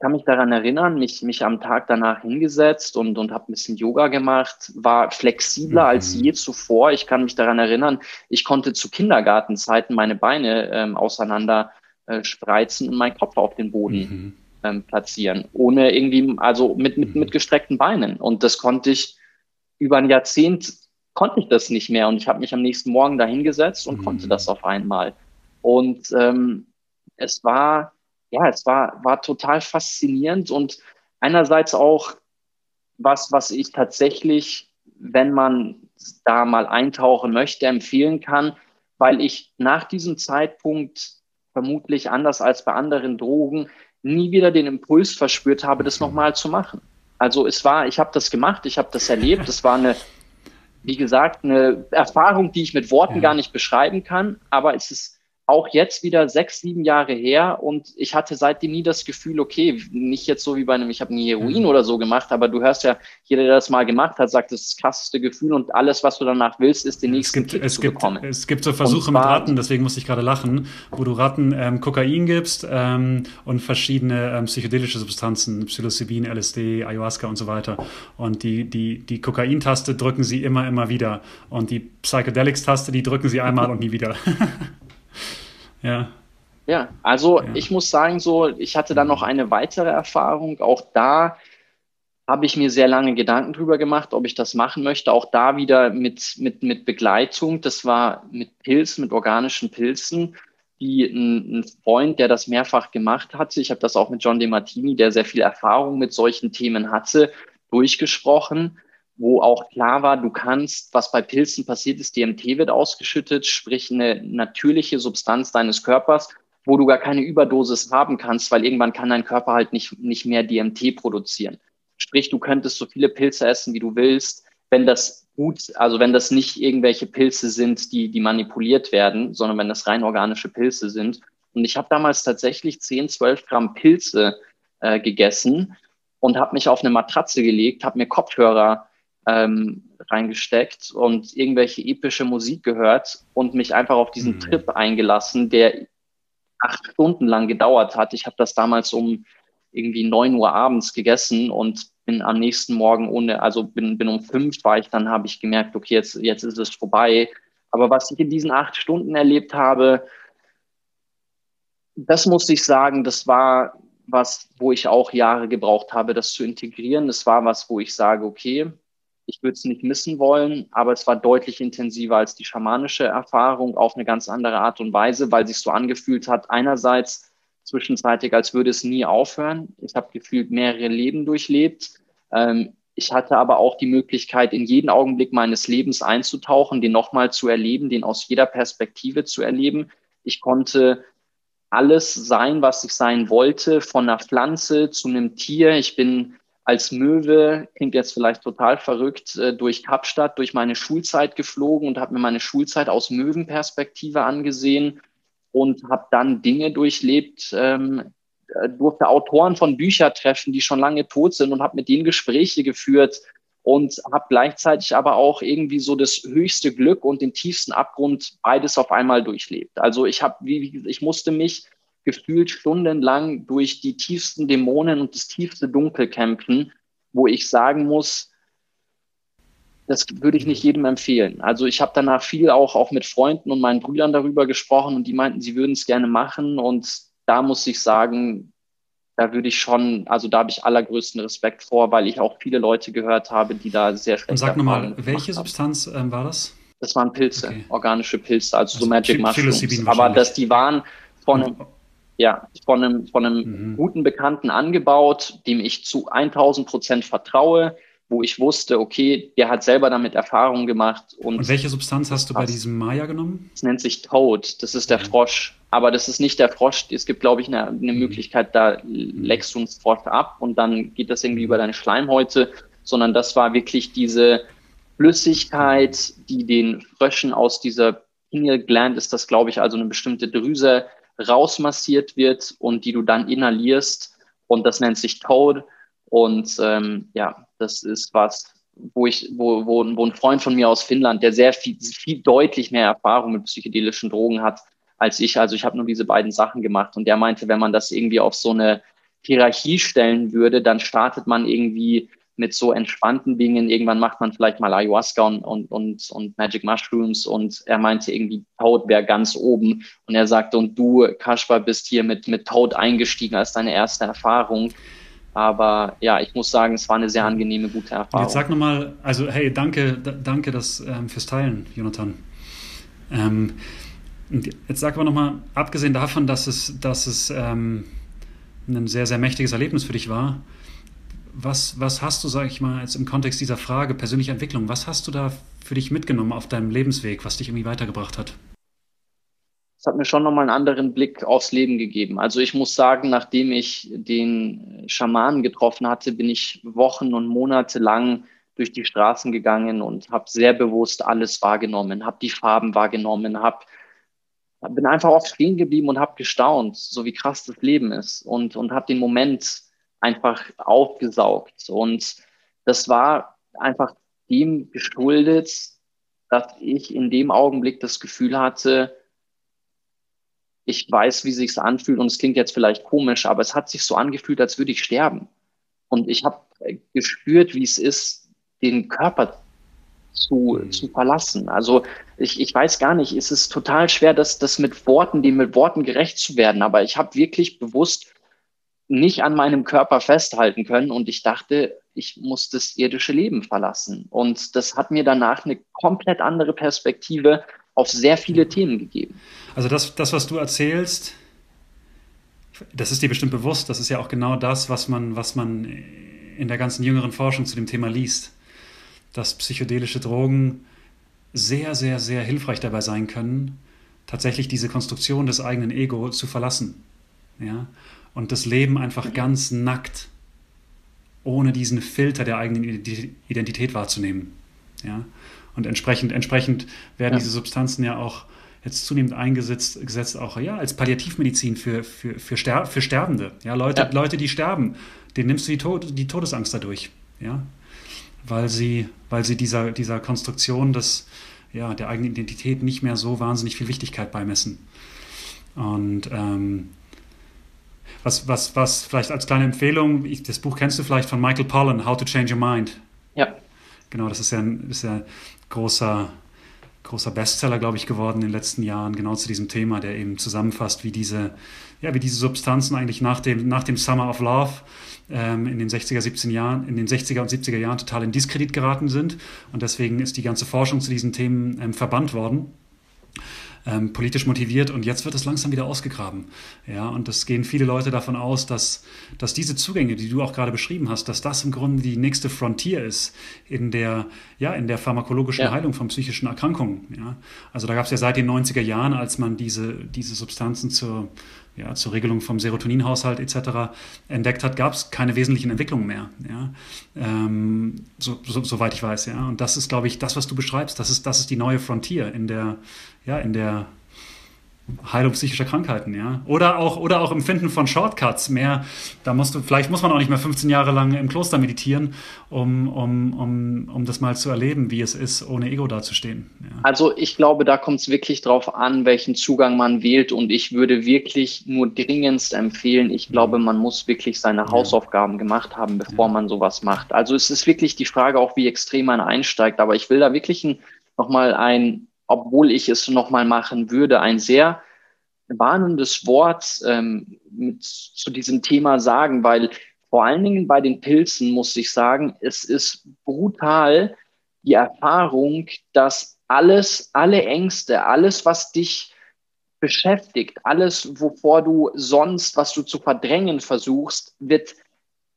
kann mich daran erinnern, mich, mich am Tag danach hingesetzt und, und habe ein bisschen Yoga gemacht, war flexibler mhm. als je zuvor. Ich kann mich daran erinnern, ich konnte zu Kindergartenzeiten meine Beine ähm, auseinander äh, spreizen und meinen Kopf auf den Boden mhm. Ähm, platzieren, ohne irgendwie, also mit, mit, mit mhm. gestreckten Beinen. Und das konnte ich über ein Jahrzehnt, konnte ich das nicht mehr. Und ich habe mich am nächsten Morgen da hingesetzt und mhm. konnte das auf einmal. Und ähm, es war ja, es war, war total faszinierend und einerseits auch was, was ich tatsächlich, wenn man da mal eintauchen möchte, empfehlen kann, weil ich nach diesem Zeitpunkt vermutlich anders als bei anderen Drogen nie wieder den Impuls verspürt habe, das nochmal zu machen. Also es war, ich habe das gemacht, ich habe das erlebt, es war eine, wie gesagt, eine Erfahrung, die ich mit Worten ja. gar nicht beschreiben kann, aber es ist auch jetzt wieder sechs, sieben Jahre her und ich hatte seitdem nie das Gefühl, okay, nicht jetzt so wie bei einem, ich habe nie Heroin mhm. oder so gemacht, aber du hörst ja, jeder, der das mal gemacht hat, sagt, das ist das krasseste Gefühl und alles, was du danach willst, ist den nächsten es gibt, es zu gibt, bekommen. Es gibt so Versuche zwar, mit Ratten, deswegen musste ich gerade lachen, wo du Ratten ähm, Kokain gibst ähm, und verschiedene ähm, psychedelische Substanzen, Psilocybin, LSD, Ayahuasca und so weiter. Und die, die, die Kokaintaste drücken sie immer, immer wieder und die Psychedelics-Taste, die drücken sie einmal und nie wieder. Ja. Ja, also ja. ich muss sagen, so, ich hatte dann noch eine weitere Erfahrung. Auch da habe ich mir sehr lange Gedanken drüber gemacht, ob ich das machen möchte. Auch da wieder mit, mit, mit Begleitung. Das war mit Pilzen, mit organischen Pilzen, die ein, ein Freund, der das mehrfach gemacht hatte. Ich habe das auch mit John DeMartini, der sehr viel Erfahrung mit solchen Themen hatte, durchgesprochen wo auch klar war, du kannst, was bei Pilzen passiert ist, DMT wird ausgeschüttet, sprich eine natürliche Substanz deines Körpers, wo du gar keine Überdosis haben kannst, weil irgendwann kann dein Körper halt nicht, nicht mehr DMT produzieren. Sprich, du könntest so viele Pilze essen, wie du willst, wenn das gut, also wenn das nicht irgendwelche Pilze sind, die, die manipuliert werden, sondern wenn das rein organische Pilze sind. Und ich habe damals tatsächlich 10, 12 Gramm Pilze äh, gegessen und habe mich auf eine Matratze gelegt, habe mir Kopfhörer ähm, reingesteckt und irgendwelche epische Musik gehört und mich einfach auf diesen mhm. Trip eingelassen, der acht Stunden lang gedauert hat. Ich habe das damals um irgendwie neun Uhr abends gegessen und bin am nächsten Morgen ohne, also bin, bin um fünf war ich, dann habe ich gemerkt, okay, jetzt, jetzt ist es vorbei. Aber was ich in diesen acht Stunden erlebt habe, das muss ich sagen, das war was, wo ich auch Jahre gebraucht habe, das zu integrieren. Das war was, wo ich sage, okay, ich würde es nicht missen wollen, aber es war deutlich intensiver als die schamanische Erfahrung auf eine ganz andere Art und Weise, weil sich so angefühlt hat, einerseits zwischenzeitlich, als würde es nie aufhören. Ich habe gefühlt mehrere Leben durchlebt. Ähm, ich hatte aber auch die Möglichkeit, in jeden Augenblick meines Lebens einzutauchen, den nochmal zu erleben, den aus jeder Perspektive zu erleben. Ich konnte alles sein, was ich sein wollte, von einer Pflanze zu einem Tier. Ich bin als Möwe, klingt jetzt vielleicht total verrückt, äh, durch Kapstadt, durch meine Schulzeit geflogen und habe mir meine Schulzeit aus Möwenperspektive angesehen und habe dann Dinge durchlebt, ähm, äh, durfte Autoren von Büchern treffen, die schon lange tot sind und habe mit denen Gespräche geführt und habe gleichzeitig aber auch irgendwie so das höchste Glück und den tiefsten Abgrund beides auf einmal durchlebt. Also ich habe, ich musste mich gefühlt stundenlang durch die tiefsten Dämonen und das tiefste Dunkel kämpfen, wo ich sagen muss, das würde ich nicht jedem empfehlen. Also ich habe danach viel auch, auch mit Freunden und meinen Brüdern darüber gesprochen und die meinten, sie würden es gerne machen. Und da muss ich sagen, da würde ich schon, also da habe ich allergrößten Respekt vor, weil ich auch viele Leute gehört habe, die da sehr schlecht Und sag nochmal, welche Substanz ähm, war das? Das waren Pilze, okay. organische Pilze, also, also so Magic Mushrooms. Aber dass die waren von einem, ja, von einem, von einem mhm. guten Bekannten angebaut, dem ich zu 1000 Prozent vertraue, wo ich wusste, okay, der hat selber damit Erfahrung gemacht. Und, und welche Substanz hast du bei diesem Maya genommen? Das nennt sich Toad, das ist der Frosch. Aber das ist nicht der Frosch. Es gibt, glaube ich, eine, eine mhm. Möglichkeit, da leckst du einen Frosch ab und dann geht das irgendwie über deine Schleimhäute, sondern das war wirklich diese Flüssigkeit, die den Fröschen aus dieser Pineal Gland ist das, glaube ich, also eine bestimmte Drüse rausmassiert wird und die du dann inhalierst. Und das nennt sich Toad. Und ähm, ja, das ist was, wo ich, wo, wo, wo ein Freund von mir aus Finnland, der sehr viel, viel deutlich mehr Erfahrung mit psychedelischen Drogen hat als ich. Also ich habe nur diese beiden Sachen gemacht. Und der meinte, wenn man das irgendwie auf so eine Hierarchie stellen würde, dann startet man irgendwie mit so entspannten Dingen. Irgendwann macht man vielleicht mal Ayahuasca und, und, und, und Magic Mushrooms und er meinte irgendwie, Toad wäre ganz oben. Und er sagte, und du, Kaspar, bist hier mit, mit Toad eingestiegen als deine erste Erfahrung. Aber ja, ich muss sagen, es war eine sehr angenehme, gute Erfahrung. Jetzt sag nochmal, also hey, danke, danke das, ähm, fürs Teilen, Jonathan. Ähm, jetzt sag aber nochmal, abgesehen davon, dass es, dass es ähm, ein sehr, sehr mächtiges Erlebnis für dich war, was, was hast du, sag ich mal, jetzt im Kontext dieser Frage persönliche Entwicklung, was hast du da für dich mitgenommen auf deinem Lebensweg, was dich irgendwie weitergebracht hat? es hat mir schon nochmal einen anderen Blick aufs Leben gegeben. Also ich muss sagen, nachdem ich den Schamanen getroffen hatte, bin ich Wochen und Monate lang durch die Straßen gegangen und habe sehr bewusst alles wahrgenommen, habe die Farben wahrgenommen, hab, bin einfach oft stehen geblieben und habe gestaunt, so wie krass das Leben ist und, und habe den Moment einfach aufgesaugt. Und das war einfach dem geschuldet, dass ich in dem Augenblick das Gefühl hatte, ich weiß, wie sich's anfühlt und es klingt jetzt vielleicht komisch, aber es hat sich so angefühlt, als würde ich sterben. Und ich habe gespürt, wie es ist, den Körper zu, mhm. zu verlassen. Also ich, ich weiß gar nicht, es ist total schwer, das, das mit Worten, dem mit Worten gerecht zu werden, aber ich habe wirklich bewusst nicht an meinem Körper festhalten können und ich dachte, ich muss das irdische Leben verlassen. Und das hat mir danach eine komplett andere Perspektive auf sehr viele Themen gegeben. Also das, das, was du erzählst, das ist dir bestimmt bewusst, das ist ja auch genau das, was man, was man in der ganzen jüngeren Forschung zu dem Thema liest, dass psychedelische Drogen sehr, sehr, sehr hilfreich dabei sein können, tatsächlich diese Konstruktion des eigenen Ego zu verlassen. Ja? Und das Leben einfach ganz nackt, ohne diesen Filter der eigenen Identität wahrzunehmen. Ja? Und entsprechend, entsprechend werden ja. diese Substanzen ja auch jetzt zunehmend eingesetzt gesetzt auch ja als Palliativmedizin für, für, für, Ster für Sterbende. Ja, Leute, ja. Leute, die sterben, denen nimmst du die, Tod die Todesangst dadurch. Ja? Weil sie, weil sie dieser, dieser Konstruktion des, ja, der eigenen Identität nicht mehr so wahnsinnig viel Wichtigkeit beimessen. Und ähm, was, was, was vielleicht als kleine Empfehlung, ich, das Buch kennst du vielleicht von Michael Pollan, How to Change Your Mind. Ja. Genau, das ist ja, ist ja großer, großer Bestseller, glaube ich, geworden in den letzten Jahren, genau zu diesem Thema, der eben zusammenfasst, wie diese, ja, wie diese Substanzen eigentlich nach dem, nach dem Summer of Love ähm, in den 60er, 70er Jahren, in den 60er und 70er Jahren total in Diskredit geraten sind. Und deswegen ist die ganze Forschung zu diesen Themen ähm, verbannt worden ähm, politisch motiviert und jetzt wird es langsam wieder ausgegraben. Ja, und es gehen viele Leute davon aus, dass, dass diese Zugänge, die du auch gerade beschrieben hast, dass das im Grunde die nächste Frontier ist in der, ja, in der pharmakologischen ja. Heilung von psychischen Erkrankungen. Ja. Also da gab es ja seit den 90er Jahren, als man diese, diese Substanzen zur ja, zur Regelung vom Serotoninhaushalt etc. entdeckt hat, gab es keine wesentlichen Entwicklungen mehr. Ja? Ähm, so, so, soweit ich weiß, ja. Und das ist, glaube ich, das, was du beschreibst, das ist, das ist die neue Frontier in der, ja, in der Heilung psychischer Krankheiten, ja. Oder auch, oder auch Empfinden von Shortcuts. Mehr, da musst du, vielleicht muss man auch nicht mehr 15 Jahre lang im Kloster meditieren, um, um, um, um das mal zu erleben, wie es ist, ohne Ego dazustehen. Ja. Also ich glaube, da kommt es wirklich drauf an, welchen Zugang man wählt. Und ich würde wirklich nur dringendst empfehlen, ich glaube, man muss wirklich seine ja. Hausaufgaben gemacht haben, bevor ja. man sowas macht. Also es ist wirklich die Frage auch, wie extrem man einsteigt. Aber ich will da wirklich ein, nochmal ein obwohl ich es nochmal machen würde, ein sehr warnendes Wort ähm, mit, zu diesem Thema sagen, weil vor allen Dingen bei den Pilzen muss ich sagen, es ist brutal die Erfahrung, dass alles, alle Ängste, alles, was dich beschäftigt, alles, wovor du sonst, was du zu verdrängen versuchst, wird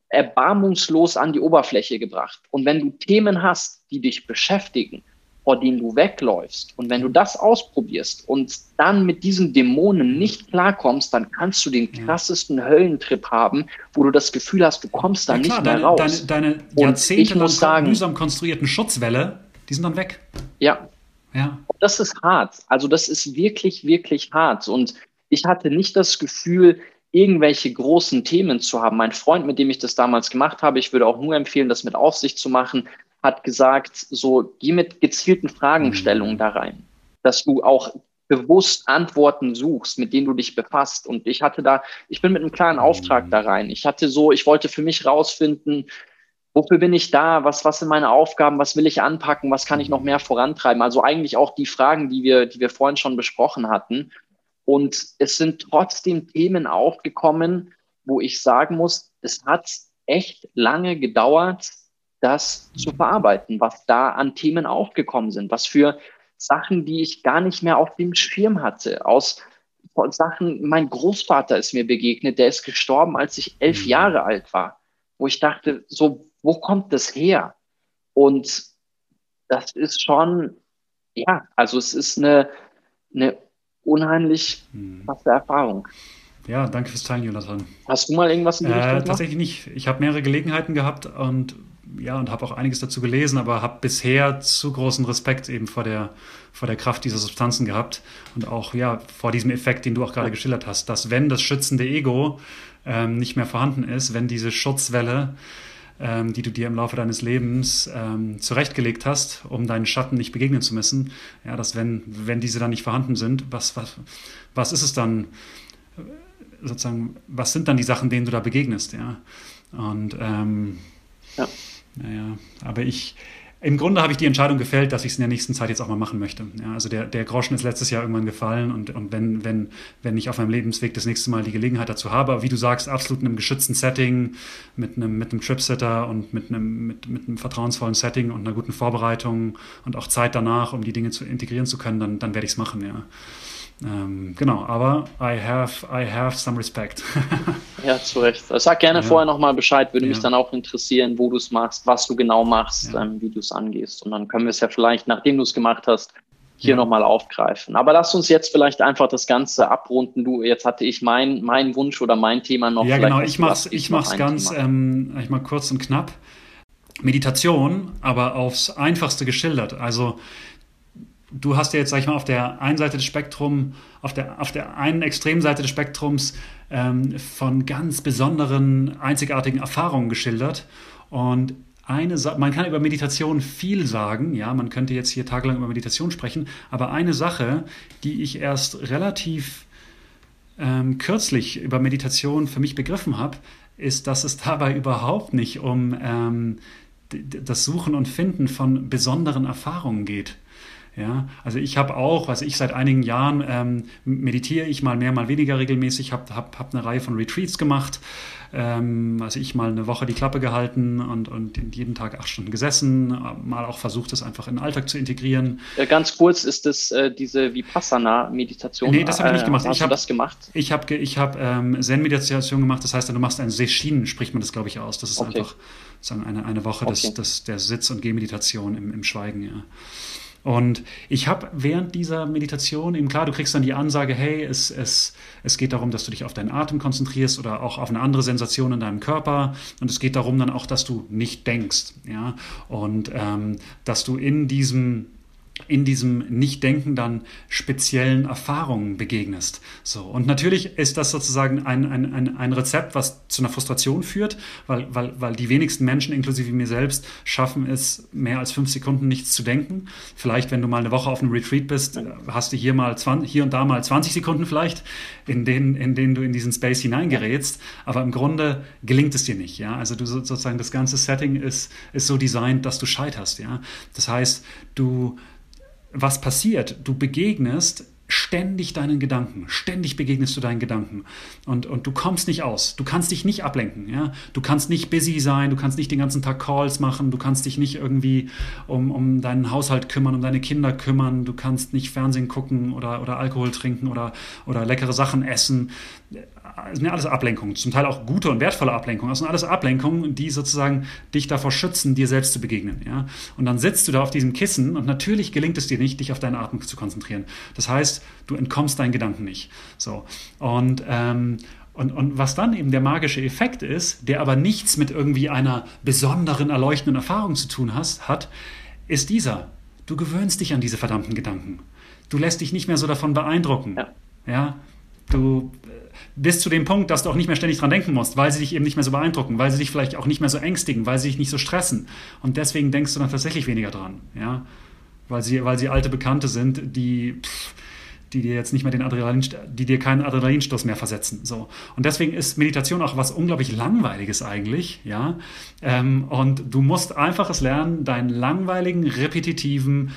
erbarmungslos an die Oberfläche gebracht. Und wenn du Themen hast, die dich beschäftigen, vor denen du wegläufst, und wenn du das ausprobierst und dann mit diesen Dämonen nicht klarkommst, dann kannst du den krassesten Höllentrip haben, wo du das Gefühl hast, du kommst da ja, nicht mehr deine, raus. Deine, deine jahrzehntelang mühsam konstruierten Schutzwelle, die sind dann weg. Ja. Ja. Das ist hart. Also das ist wirklich, wirklich hart. Und ich hatte nicht das Gefühl, irgendwelche großen Themen zu haben. Mein Freund, mit dem ich das damals gemacht habe, ich würde auch nur empfehlen, das mit Aufsicht zu machen, hat gesagt, so geh mit gezielten Fragestellungen da rein, dass du auch bewusst Antworten suchst, mit denen du dich befasst. Und ich hatte da, ich bin mit einem klaren Auftrag da rein. Ich hatte so, ich wollte für mich rausfinden, wofür bin ich da? Was, was sind meine Aufgaben? Was will ich anpacken? Was kann ich noch mehr vorantreiben? Also eigentlich auch die Fragen, die wir, die wir vorhin schon besprochen hatten. Und es sind trotzdem Themen aufgekommen, wo ich sagen muss, es hat echt lange gedauert, das zu verarbeiten, was da an Themen aufgekommen sind, was für Sachen, die ich gar nicht mehr auf dem Schirm hatte, aus Sachen, mein Großvater ist mir begegnet, der ist gestorben, als ich elf mhm. Jahre alt war, wo ich dachte, so, wo kommt das her? Und das ist schon, ja, also es ist eine, eine unheimlich hm. krasse Erfahrung. Ja, danke fürs Teilen, Jonathan. Hast du mal irgendwas in die äh, Richtung Tatsächlich nicht. Ich habe mehrere Gelegenheiten gehabt und ja, und habe auch einiges dazu gelesen, aber habe bisher zu großen Respekt eben vor der, vor der Kraft dieser Substanzen gehabt und auch ja vor diesem Effekt, den du auch gerade geschildert hast, dass wenn das schützende Ego ähm, nicht mehr vorhanden ist, wenn diese Schutzwelle ähm, die du dir im Laufe deines Lebens ähm, zurechtgelegt hast, um deinen Schatten nicht begegnen zu müssen. Ja, dass wenn, wenn diese dann nicht vorhanden sind, was, was, was ist es dann, sozusagen, was sind dann die Sachen, denen du da begegnest, ja? Und ähm, ja. Naja, aber ich, im Grunde habe ich die Entscheidung gefällt, dass ich es in der nächsten Zeit jetzt auch mal machen möchte. Ja, also der, der Groschen ist letztes Jahr irgendwann gefallen und, und wenn, wenn, wenn ich auf meinem Lebensweg das nächste Mal die Gelegenheit dazu habe, wie du sagst, absolut in einem geschützten Setting, mit einem, mit einem Tripsitter und mit einem, mit, mit einem vertrauensvollen Setting und einer guten Vorbereitung und auch Zeit danach, um die Dinge zu integrieren zu können, dann, dann werde ich es machen, ja. Ähm, genau, aber I have, I have some respect. ja, zu Recht. Sag gerne ja. vorher nochmal Bescheid, würde ja. mich dann auch interessieren, wo du es machst, was du genau machst, ja. ähm, wie du es angehst. Und dann können wir es ja vielleicht, nachdem du es gemacht hast, hier ja. nochmal aufgreifen. Aber lass uns jetzt vielleicht einfach das Ganze abrunden. Du, jetzt hatte ich mein, mein Wunsch oder mein Thema noch. Ja, genau, ich mach's, ich mach's ganz, ähm, ich mal kurz und knapp. Meditation, aber aufs Einfachste geschildert. Also du hast ja jetzt, sag ich mal, auf der einen Seite des Spektrums, auf der, auf der einen Extremseite des Spektrums ähm, von ganz besonderen, einzigartigen Erfahrungen geschildert. Und eine Sa man kann über Meditation viel sagen, ja, man könnte jetzt hier tagelang über Meditation sprechen, aber eine Sache, die ich erst relativ ähm, kürzlich über Meditation für mich begriffen habe, ist, dass es dabei überhaupt nicht um ähm, das Suchen und Finden von besonderen Erfahrungen geht. Ja, also ich habe auch, also ich seit einigen Jahren ähm, meditiere ich mal mehr, mal weniger regelmäßig, habe hab, hab eine Reihe von Retreats gemacht. Ähm, also ich mal eine Woche die Klappe gehalten und, und jeden Tag acht Stunden gesessen, mal auch versucht, das einfach in den Alltag zu integrieren. Äh, ganz kurz, ist das äh, diese Vipassana-Meditation? Nee, das habe ich nicht gemacht. Äh, hast ich hab, das gemacht? Ich habe ich hab, ähm, Zen-Meditation gemacht, das heißt, du machst ein Seshin, spricht man das, glaube ich, aus. Das ist okay. einfach sagen, eine, eine Woche okay. des, des, der Sitz- und Gehmeditation im, im Schweigen, ja. Und ich habe während dieser Meditation eben klar, du kriegst dann die Ansage, hey, es, es, es geht darum, dass du dich auf deinen Atem konzentrierst oder auch auf eine andere Sensation in deinem Körper. Und es geht darum dann auch, dass du nicht denkst, ja, und ähm, dass du in diesem in diesem Nichtdenken dann speziellen Erfahrungen begegnest. So. Und natürlich ist das sozusagen ein, ein, ein, Rezept, was zu einer Frustration führt, weil, weil, weil die wenigsten Menschen, inklusive mir selbst, schaffen es, mehr als fünf Sekunden nichts zu denken. Vielleicht, wenn du mal eine Woche auf einem Retreat bist, hast du hier mal 20, hier und da mal 20 Sekunden vielleicht, in denen, in denen du in diesen Space hineingerätst. Aber im Grunde gelingt es dir nicht. Ja? Also du sozusagen das ganze Setting ist, ist so designt, dass du scheiterst. Ja? Das heißt, du was passiert? Du begegnest ständig deinen Gedanken, ständig begegnest du deinen Gedanken und, und du kommst nicht aus. Du kannst dich nicht ablenken. Ja? Du kannst nicht busy sein, du kannst nicht den ganzen Tag Calls machen, du kannst dich nicht irgendwie um, um deinen Haushalt kümmern, um deine Kinder kümmern, du kannst nicht Fernsehen gucken oder, oder Alkohol trinken oder, oder leckere Sachen essen. Das sind ja alles Ablenkungen, zum Teil auch gute und wertvolle Ablenkungen. Das sind alles Ablenkungen, die sozusagen dich davor schützen, dir selbst zu begegnen. Ja? Und dann sitzt du da auf diesem Kissen und natürlich gelingt es dir nicht, dich auf deine Atmung zu konzentrieren. Das heißt, du entkommst deinen Gedanken nicht. So. Und, ähm, und, und was dann eben der magische Effekt ist, der aber nichts mit irgendwie einer besonderen, erleuchtenden Erfahrung zu tun hast, hat, ist dieser. Du gewöhnst dich an diese verdammten Gedanken. Du lässt dich nicht mehr so davon beeindrucken. Ja. ja? Du bist zu dem Punkt, dass du auch nicht mehr ständig dran denken musst, weil sie dich eben nicht mehr so beeindrucken, weil sie dich vielleicht auch nicht mehr so ängstigen, weil sie dich nicht so stressen. Und deswegen denkst du dann tatsächlich weniger dran. Ja? Weil, sie, weil sie alte Bekannte sind, die. Die dir jetzt nicht mehr den Adrenalin, die dir keinen Adrenalinstoß mehr versetzen. So. Und deswegen ist Meditation auch was unglaublich Langweiliges eigentlich, ja. Ähm, und du musst einfach es lernen, deinen langweiligen, repetitiven,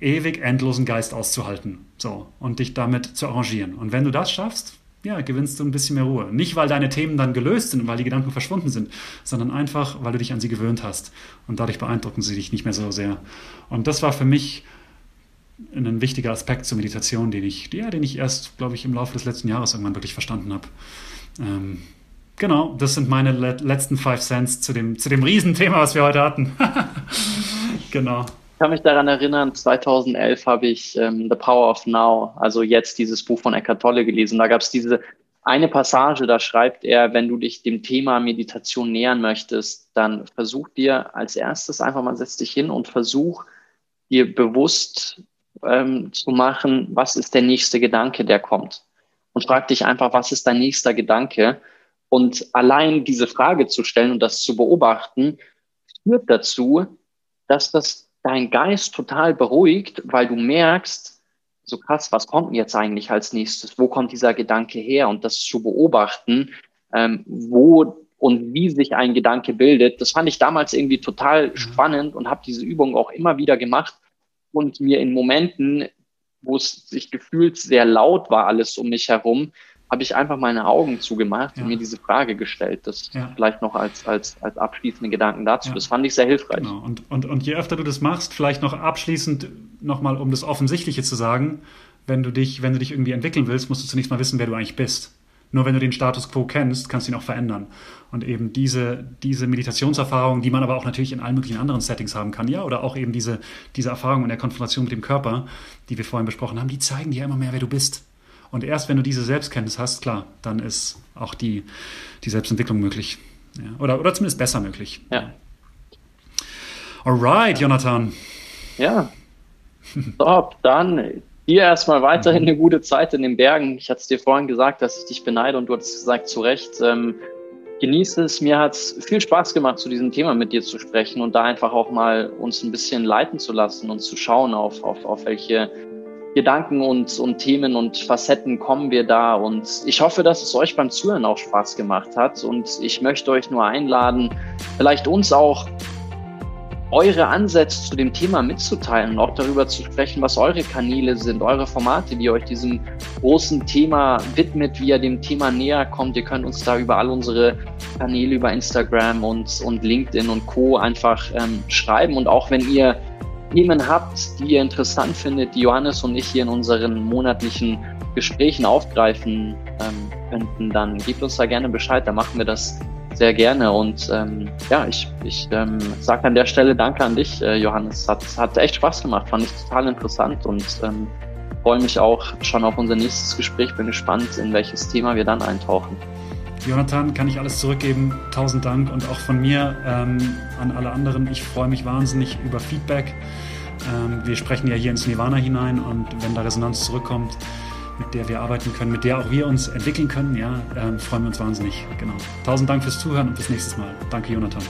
ewig endlosen Geist auszuhalten. So. Und dich damit zu arrangieren. Und wenn du das schaffst, ja, gewinnst du ein bisschen mehr Ruhe. Nicht, weil deine Themen dann gelöst sind und weil die Gedanken verschwunden sind, sondern einfach, weil du dich an sie gewöhnt hast. Und dadurch beeindrucken sie dich nicht mehr so sehr. Und das war für mich ein wichtiger Aspekt zur Meditation, den ich, ja, den ich erst, glaube ich, im Laufe des letzten Jahres irgendwann wirklich verstanden habe. Ähm, genau, das sind meine le letzten Five Cents zu dem, zu dem Riesenthema, was wir heute hatten. genau. Ich kann mich daran erinnern, 2011 habe ich ähm, The Power of Now, also jetzt dieses Buch von Eckhart Tolle gelesen. Da gab es diese eine Passage, da schreibt er, wenn du dich dem Thema Meditation nähern möchtest, dann versuch dir als erstes einfach mal, setz dich hin und versuch dir bewusst ähm, zu machen, was ist der nächste Gedanke, der kommt. Und frag dich einfach, was ist dein nächster Gedanke? Und allein diese Frage zu stellen und das zu beobachten, führt dazu, dass das dein Geist total beruhigt, weil du merkst, so krass, was kommt denn jetzt eigentlich als nächstes? Wo kommt dieser Gedanke her? Und das zu beobachten, ähm, wo und wie sich ein Gedanke bildet, das fand ich damals irgendwie total mhm. spannend und habe diese Übung auch immer wieder gemacht, und mir in Momenten, wo es sich gefühlt sehr laut war, alles um mich herum, habe ich einfach meine Augen zugemacht ja. und mir diese Frage gestellt. Das ja. vielleicht noch als, als, als abschließende Gedanken dazu. Ja. Das fand ich sehr hilfreich. Genau. Und, und, und je öfter du das machst, vielleicht noch abschließend nochmal, um das Offensichtliche zu sagen, wenn du dich, wenn du dich irgendwie entwickeln willst, musst du zunächst mal wissen, wer du eigentlich bist. Nur wenn du den Status quo kennst, kannst du ihn auch verändern. Und eben diese, diese Meditationserfahrung, die man aber auch natürlich in allen möglichen anderen Settings haben kann, ja, oder auch eben diese, diese Erfahrung in der Konfrontation mit dem Körper, die wir vorhin besprochen haben, die zeigen dir immer mehr, wer du bist. Und erst wenn du diese Selbstkenntnis hast, klar, dann ist auch die, die Selbstentwicklung möglich. Ja, oder, oder zumindest besser möglich. Ja. Alright, Jonathan. Ja. Top, dann Dir erstmal weiterhin eine gute Zeit in den Bergen. Ich hatte es dir vorhin gesagt, dass ich dich beneide und du hast gesagt, zu Recht. Ähm, genieße es. Mir hat es viel Spaß gemacht, zu diesem Thema mit dir zu sprechen und da einfach auch mal uns ein bisschen leiten zu lassen und zu schauen, auf, auf, auf welche Gedanken und, und Themen und Facetten kommen wir da. Und ich hoffe, dass es euch beim Zuhören auch Spaß gemacht hat. Und ich möchte euch nur einladen, vielleicht uns auch eure Ansätze zu dem Thema mitzuteilen und auch darüber zu sprechen, was eure Kanäle sind, eure Formate, ihr euch diesem großen Thema widmet, wie ihr dem Thema näher kommt. Ihr könnt uns da über all unsere Kanäle, über Instagram und, und LinkedIn und Co. einfach ähm, schreiben. Und auch wenn ihr Themen habt, die ihr interessant findet, die Johannes und ich hier in unseren monatlichen Gesprächen aufgreifen ähm, könnten, dann gebt uns da gerne Bescheid. Da machen wir das sehr gerne. Und ähm, ja, ich, ich ähm, sage an der Stelle Danke an dich, äh, Johannes. Hat, hat echt Spaß gemacht, fand ich total interessant und ähm, freue mich auch schon auf unser nächstes Gespräch. Bin gespannt, in welches Thema wir dann eintauchen. Jonathan, kann ich alles zurückgeben. Tausend Dank und auch von mir ähm, an alle anderen. Ich freue mich wahnsinnig über Feedback. Ähm, wir sprechen ja hier ins Nirvana hinein und wenn da Resonanz zurückkommt, mit der wir arbeiten können, mit der auch wir uns entwickeln können, ja, ähm, freuen wir uns wahnsinnig. Genau. Tausend Dank fürs Zuhören und bis nächstes Mal. Danke, Jonathan.